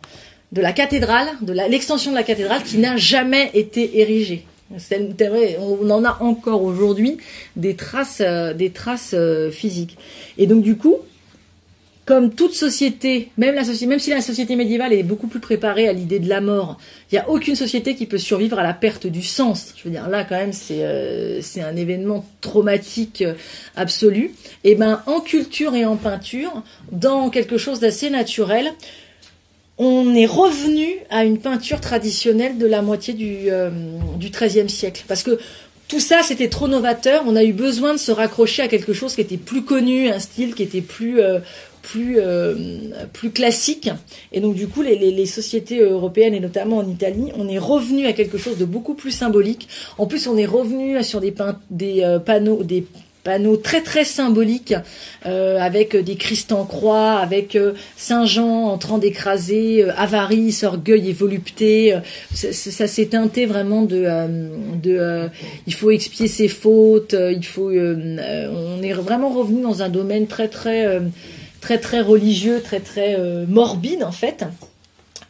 de la cathédrale, de l'extension de la cathédrale qui n'a jamais été érigée. C'est vrai, on en a encore aujourd'hui des traces, euh, des traces euh, physiques. Et donc du coup, comme toute société, même la société, même si la société médiévale est beaucoup plus préparée à l'idée de la mort, il n'y a aucune société qui peut survivre à la perte du sens. Je veux dire, là quand même, c'est euh, un événement traumatique absolu. Et ben, en culture et en peinture, dans quelque chose d'assez naturel, on est revenu à une peinture traditionnelle de la moitié du euh, XIIIe siècle, parce que tout ça, c'était trop novateur. On a eu besoin de se raccrocher à quelque chose qui était plus connu, un style qui était plus plus euh, plus classique. Et donc du coup les, les, sociétés européennes et notamment en Italie on est revenu à quelque chose de beaucoup plus symbolique. En plus on est revenu sur des, des euh, panneaux des panneaux très très symboliques euh, avec des Christ en croix, avec Saint Jean en train d'écraser avarice, orgueil et volupté. ça, s'est teinté vraiment de, il faut expier ses fautes, il faut on est vraiment revenu dans un domaine très très très très religieux, très très euh, morbide en fait.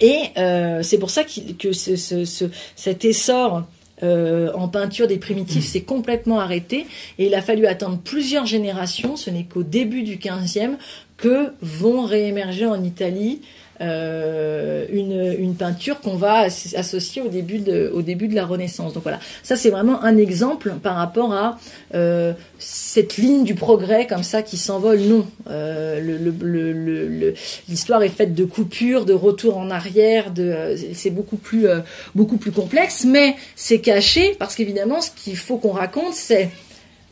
Et euh, c'est pour ça que cet essor euh, en peinture des primitifs s'est complètement arrêté. Et il a fallu attendre plusieurs générations, ce n'est qu'au début du 15e, que vont réémerger en Italie euh, une, une, peinture qu'on va associer au début de, au début de la Renaissance. Donc voilà, ça c'est vraiment un exemple par rapport à euh, cette ligne du progrès comme ça qui s'envole. Non, euh, l'histoire est faite de coupures, de retours en arrière, de c'est beaucoup plus euh, beaucoup plus complexe, mais c'est caché parce qu'évidemment ce qu'il faut qu'on raconte c'est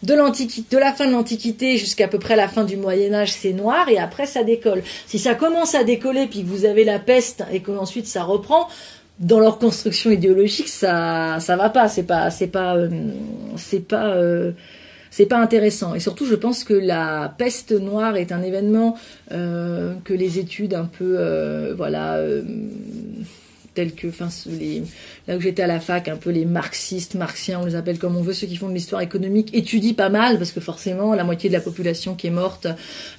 de l'antiquité, de la fin de l'Antiquité jusqu'à peu près la fin du Moyen Âge, c'est noir et après ça décolle. Si ça commence à décoller puis que vous avez la peste et qu'ensuite ça reprend, dans leur construction idéologique, ça ça va pas. C'est pas c'est pas euh, c'est pas euh, c'est pas intéressant. Et surtout, je pense que la peste noire est un événement euh, que les études un peu voilà tels que, enfin, là où j'étais à la fac, un peu les marxistes, marxiens, on les appelle comme on veut, ceux qui font de l'histoire économique, étudient pas mal, parce que forcément, la moitié de la population qui est morte,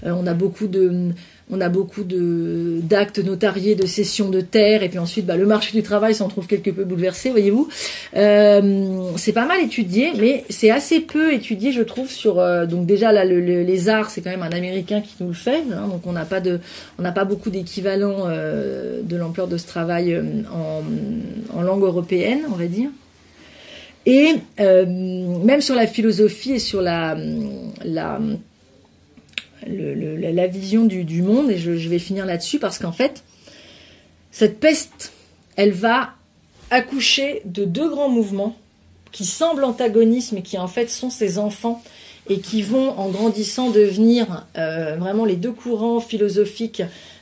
euh, on a beaucoup de on a beaucoup de d'actes notariés de cession de terre et puis ensuite bah, le marché du travail s'en trouve quelque peu bouleversé voyez-vous. Euh, c'est pas mal étudié mais c'est assez peu étudié je trouve sur euh, donc déjà là le, les arts c'est quand même un américain qui nous le fait hein, donc on n'a pas de on n'a pas beaucoup d'équivalent euh, de l'ampleur de ce travail en, langue européenne on va dire. Et même sur la philosophie et sur la la vision du, monde, et je, vais finir là-dessus parce qu'en fait, cette peste, elle va accoucher de deux grands mouvements qui semblent antagonistes, mais qui en fait sont ses enfants et qui vont, en grandissant, devenir euh, vraiment les deux courants philosophiques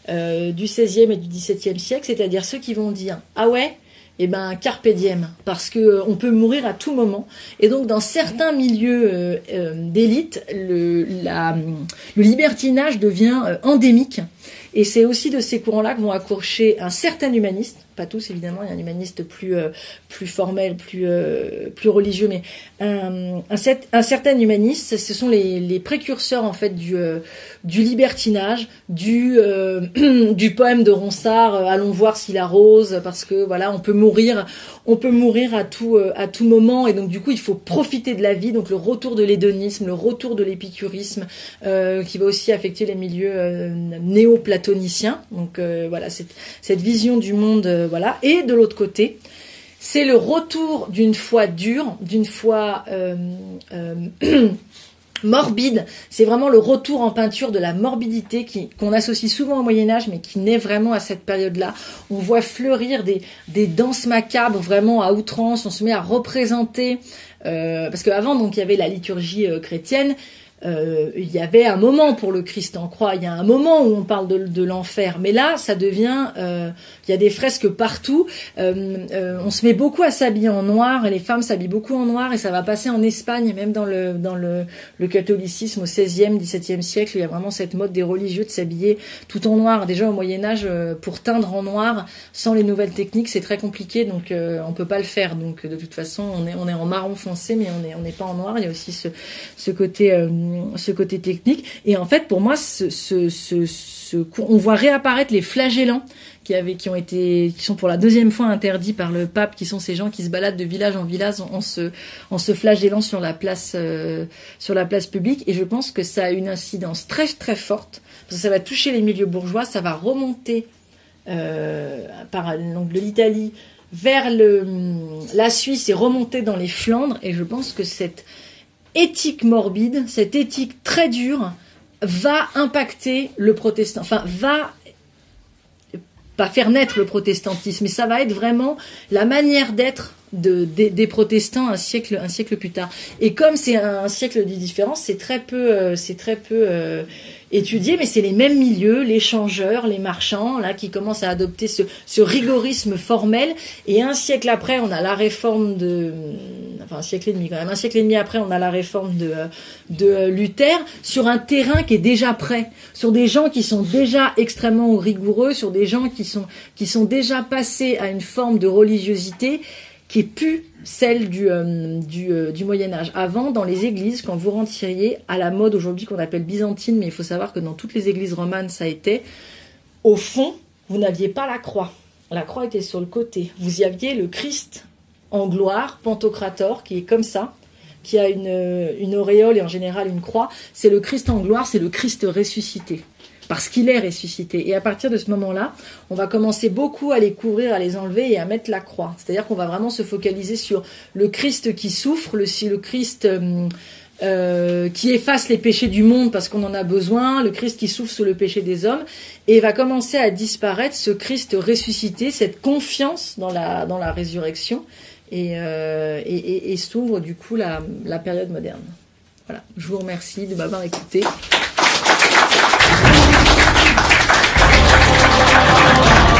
euh, du XVIe et du XVIIe siècle, c'est-à-dire ceux qui vont dire ah ouais, eh ben carpe diem parce que euh, on peut mourir à tout moment. Et donc dans certains milieux euh, euh, d'élite le, le libertinage devient endémique et c'est aussi de ces courants-là que vont accoucher un certain humaniste. Pas tous évidemment, il y a un humaniste plus euh, plus formel, plus euh, plus religieux, mais un, certain humaniste, ce sont les, les précurseurs en fait du euh, du libertinage, du du poème de Ronsard, allons voir s'il arrose, parce que voilà, on peut mourir, on peut mourir à tout à tout moment, et donc du coup il faut profiter de la vie, donc le retour de l'hédonisme, le retour de l'épicurisme, qui va aussi affecter les milieux néo-platoniciens, donc voilà cette vision du monde euh, voilà. Et de l'autre côté, c'est le retour d'une foi dure, d'une foi euh, euh, morbide. C'est vraiment le retour en peinture de la morbidité qu'on associe souvent au Moyen Âge, mais qui naît vraiment à cette période-là. On voit fleurir des, danses macabres vraiment à outrance. On se met à représenter parce qu'avant donc il y avait la liturgie chrétienne euh, il y avait un moment pour le Christ en croix, il y a un moment où on parle de, de l'enfer, mais là, ça devient, euh, il y a des fresques partout. Euh, euh on se met beaucoup à s'habiller en noir, et les femmes s'habillent beaucoup en noir, et ça va passer en Espagne, même dans le dans le, le catholicisme au XVIe, XVIIe siècle, il y a vraiment cette mode des religieux de s'habiller tout en noir. Déjà au Moyen Âge, euh, pour teindre en noir, sans les nouvelles techniques, c'est très compliqué, donc on peut pas le faire. Donc de toute façon, on est on est en marron foncé, mais on est on n'est pas en noir. Il y a aussi ce ce côté ce côté technique. Et en fait, pour moi, on voit réapparaître les flagellants qui avaient, qui ont été, qui sont pour la deuxième fois interdits par le pape, qui sont ces gens qui se baladent de village en village en, se, en se flagellant sur la place, euh, sur la place publique. Et je pense que ça a une incidence très très forte ça va toucher les milieux bourgeois, ça va remonter euh, par donc de l'Italie vers le, la Suisse et remonter dans les Flandres. Et je pense que cette éthique morbide, cette éthique très dure, va impacter le protestant, enfin va pas faire naître le protestantisme, mais ça va être vraiment la manière d'être de, des, protestants un siècle un siècle plus tard. Et comme c'est un, siècle de différence, c'est très peu euh, c'est très peu euh, étudié, mais c'est les mêmes milieux, les changeurs, les marchands, là, qui commencent à adopter ce, ce rigorisme formel. Et un siècle après, on a la réforme de, enfin un siècle et demi quand même, un siècle et demi après, on a la réforme de, de Luther sur un terrain qui est déjà prêt, sur des gens qui sont déjà extrêmement rigoureux, sur des gens qui sont, qui sont déjà passés à une forme de religiosité qui est plus celle du, euh, euh, du, Moyen Âge. Avant, dans les églises, quand vous rentriez à la mode aujourd'hui qu'on appelle byzantine, mais il faut savoir que dans toutes les églises romanes, ça a au fond, vous n'aviez pas la croix. La croix était sur le côté. Vous y aviez le Christ en gloire, Pantocrator, qui est comme ça, qui a une, une auréole et en général une croix. C'est le Christ en gloire, c'est le Christ ressuscité parce qu'il est ressuscité. Et à partir de ce moment-là, on va commencer beaucoup à les couvrir, à les enlever et à mettre la croix. C'est-à-dire qu'on va vraiment se focaliser sur le Christ qui souffre, le, Christ euh, euh, qui efface les péchés du monde parce qu'on en a besoin, le Christ qui souffre sous le péché des hommes, et va commencer à disparaître ce Christ ressuscité, cette confiance dans la, résurrection, et, euh, et, s'ouvre du coup la, la période moderne. Voilà, je vous remercie de m'avoir écouté. うん。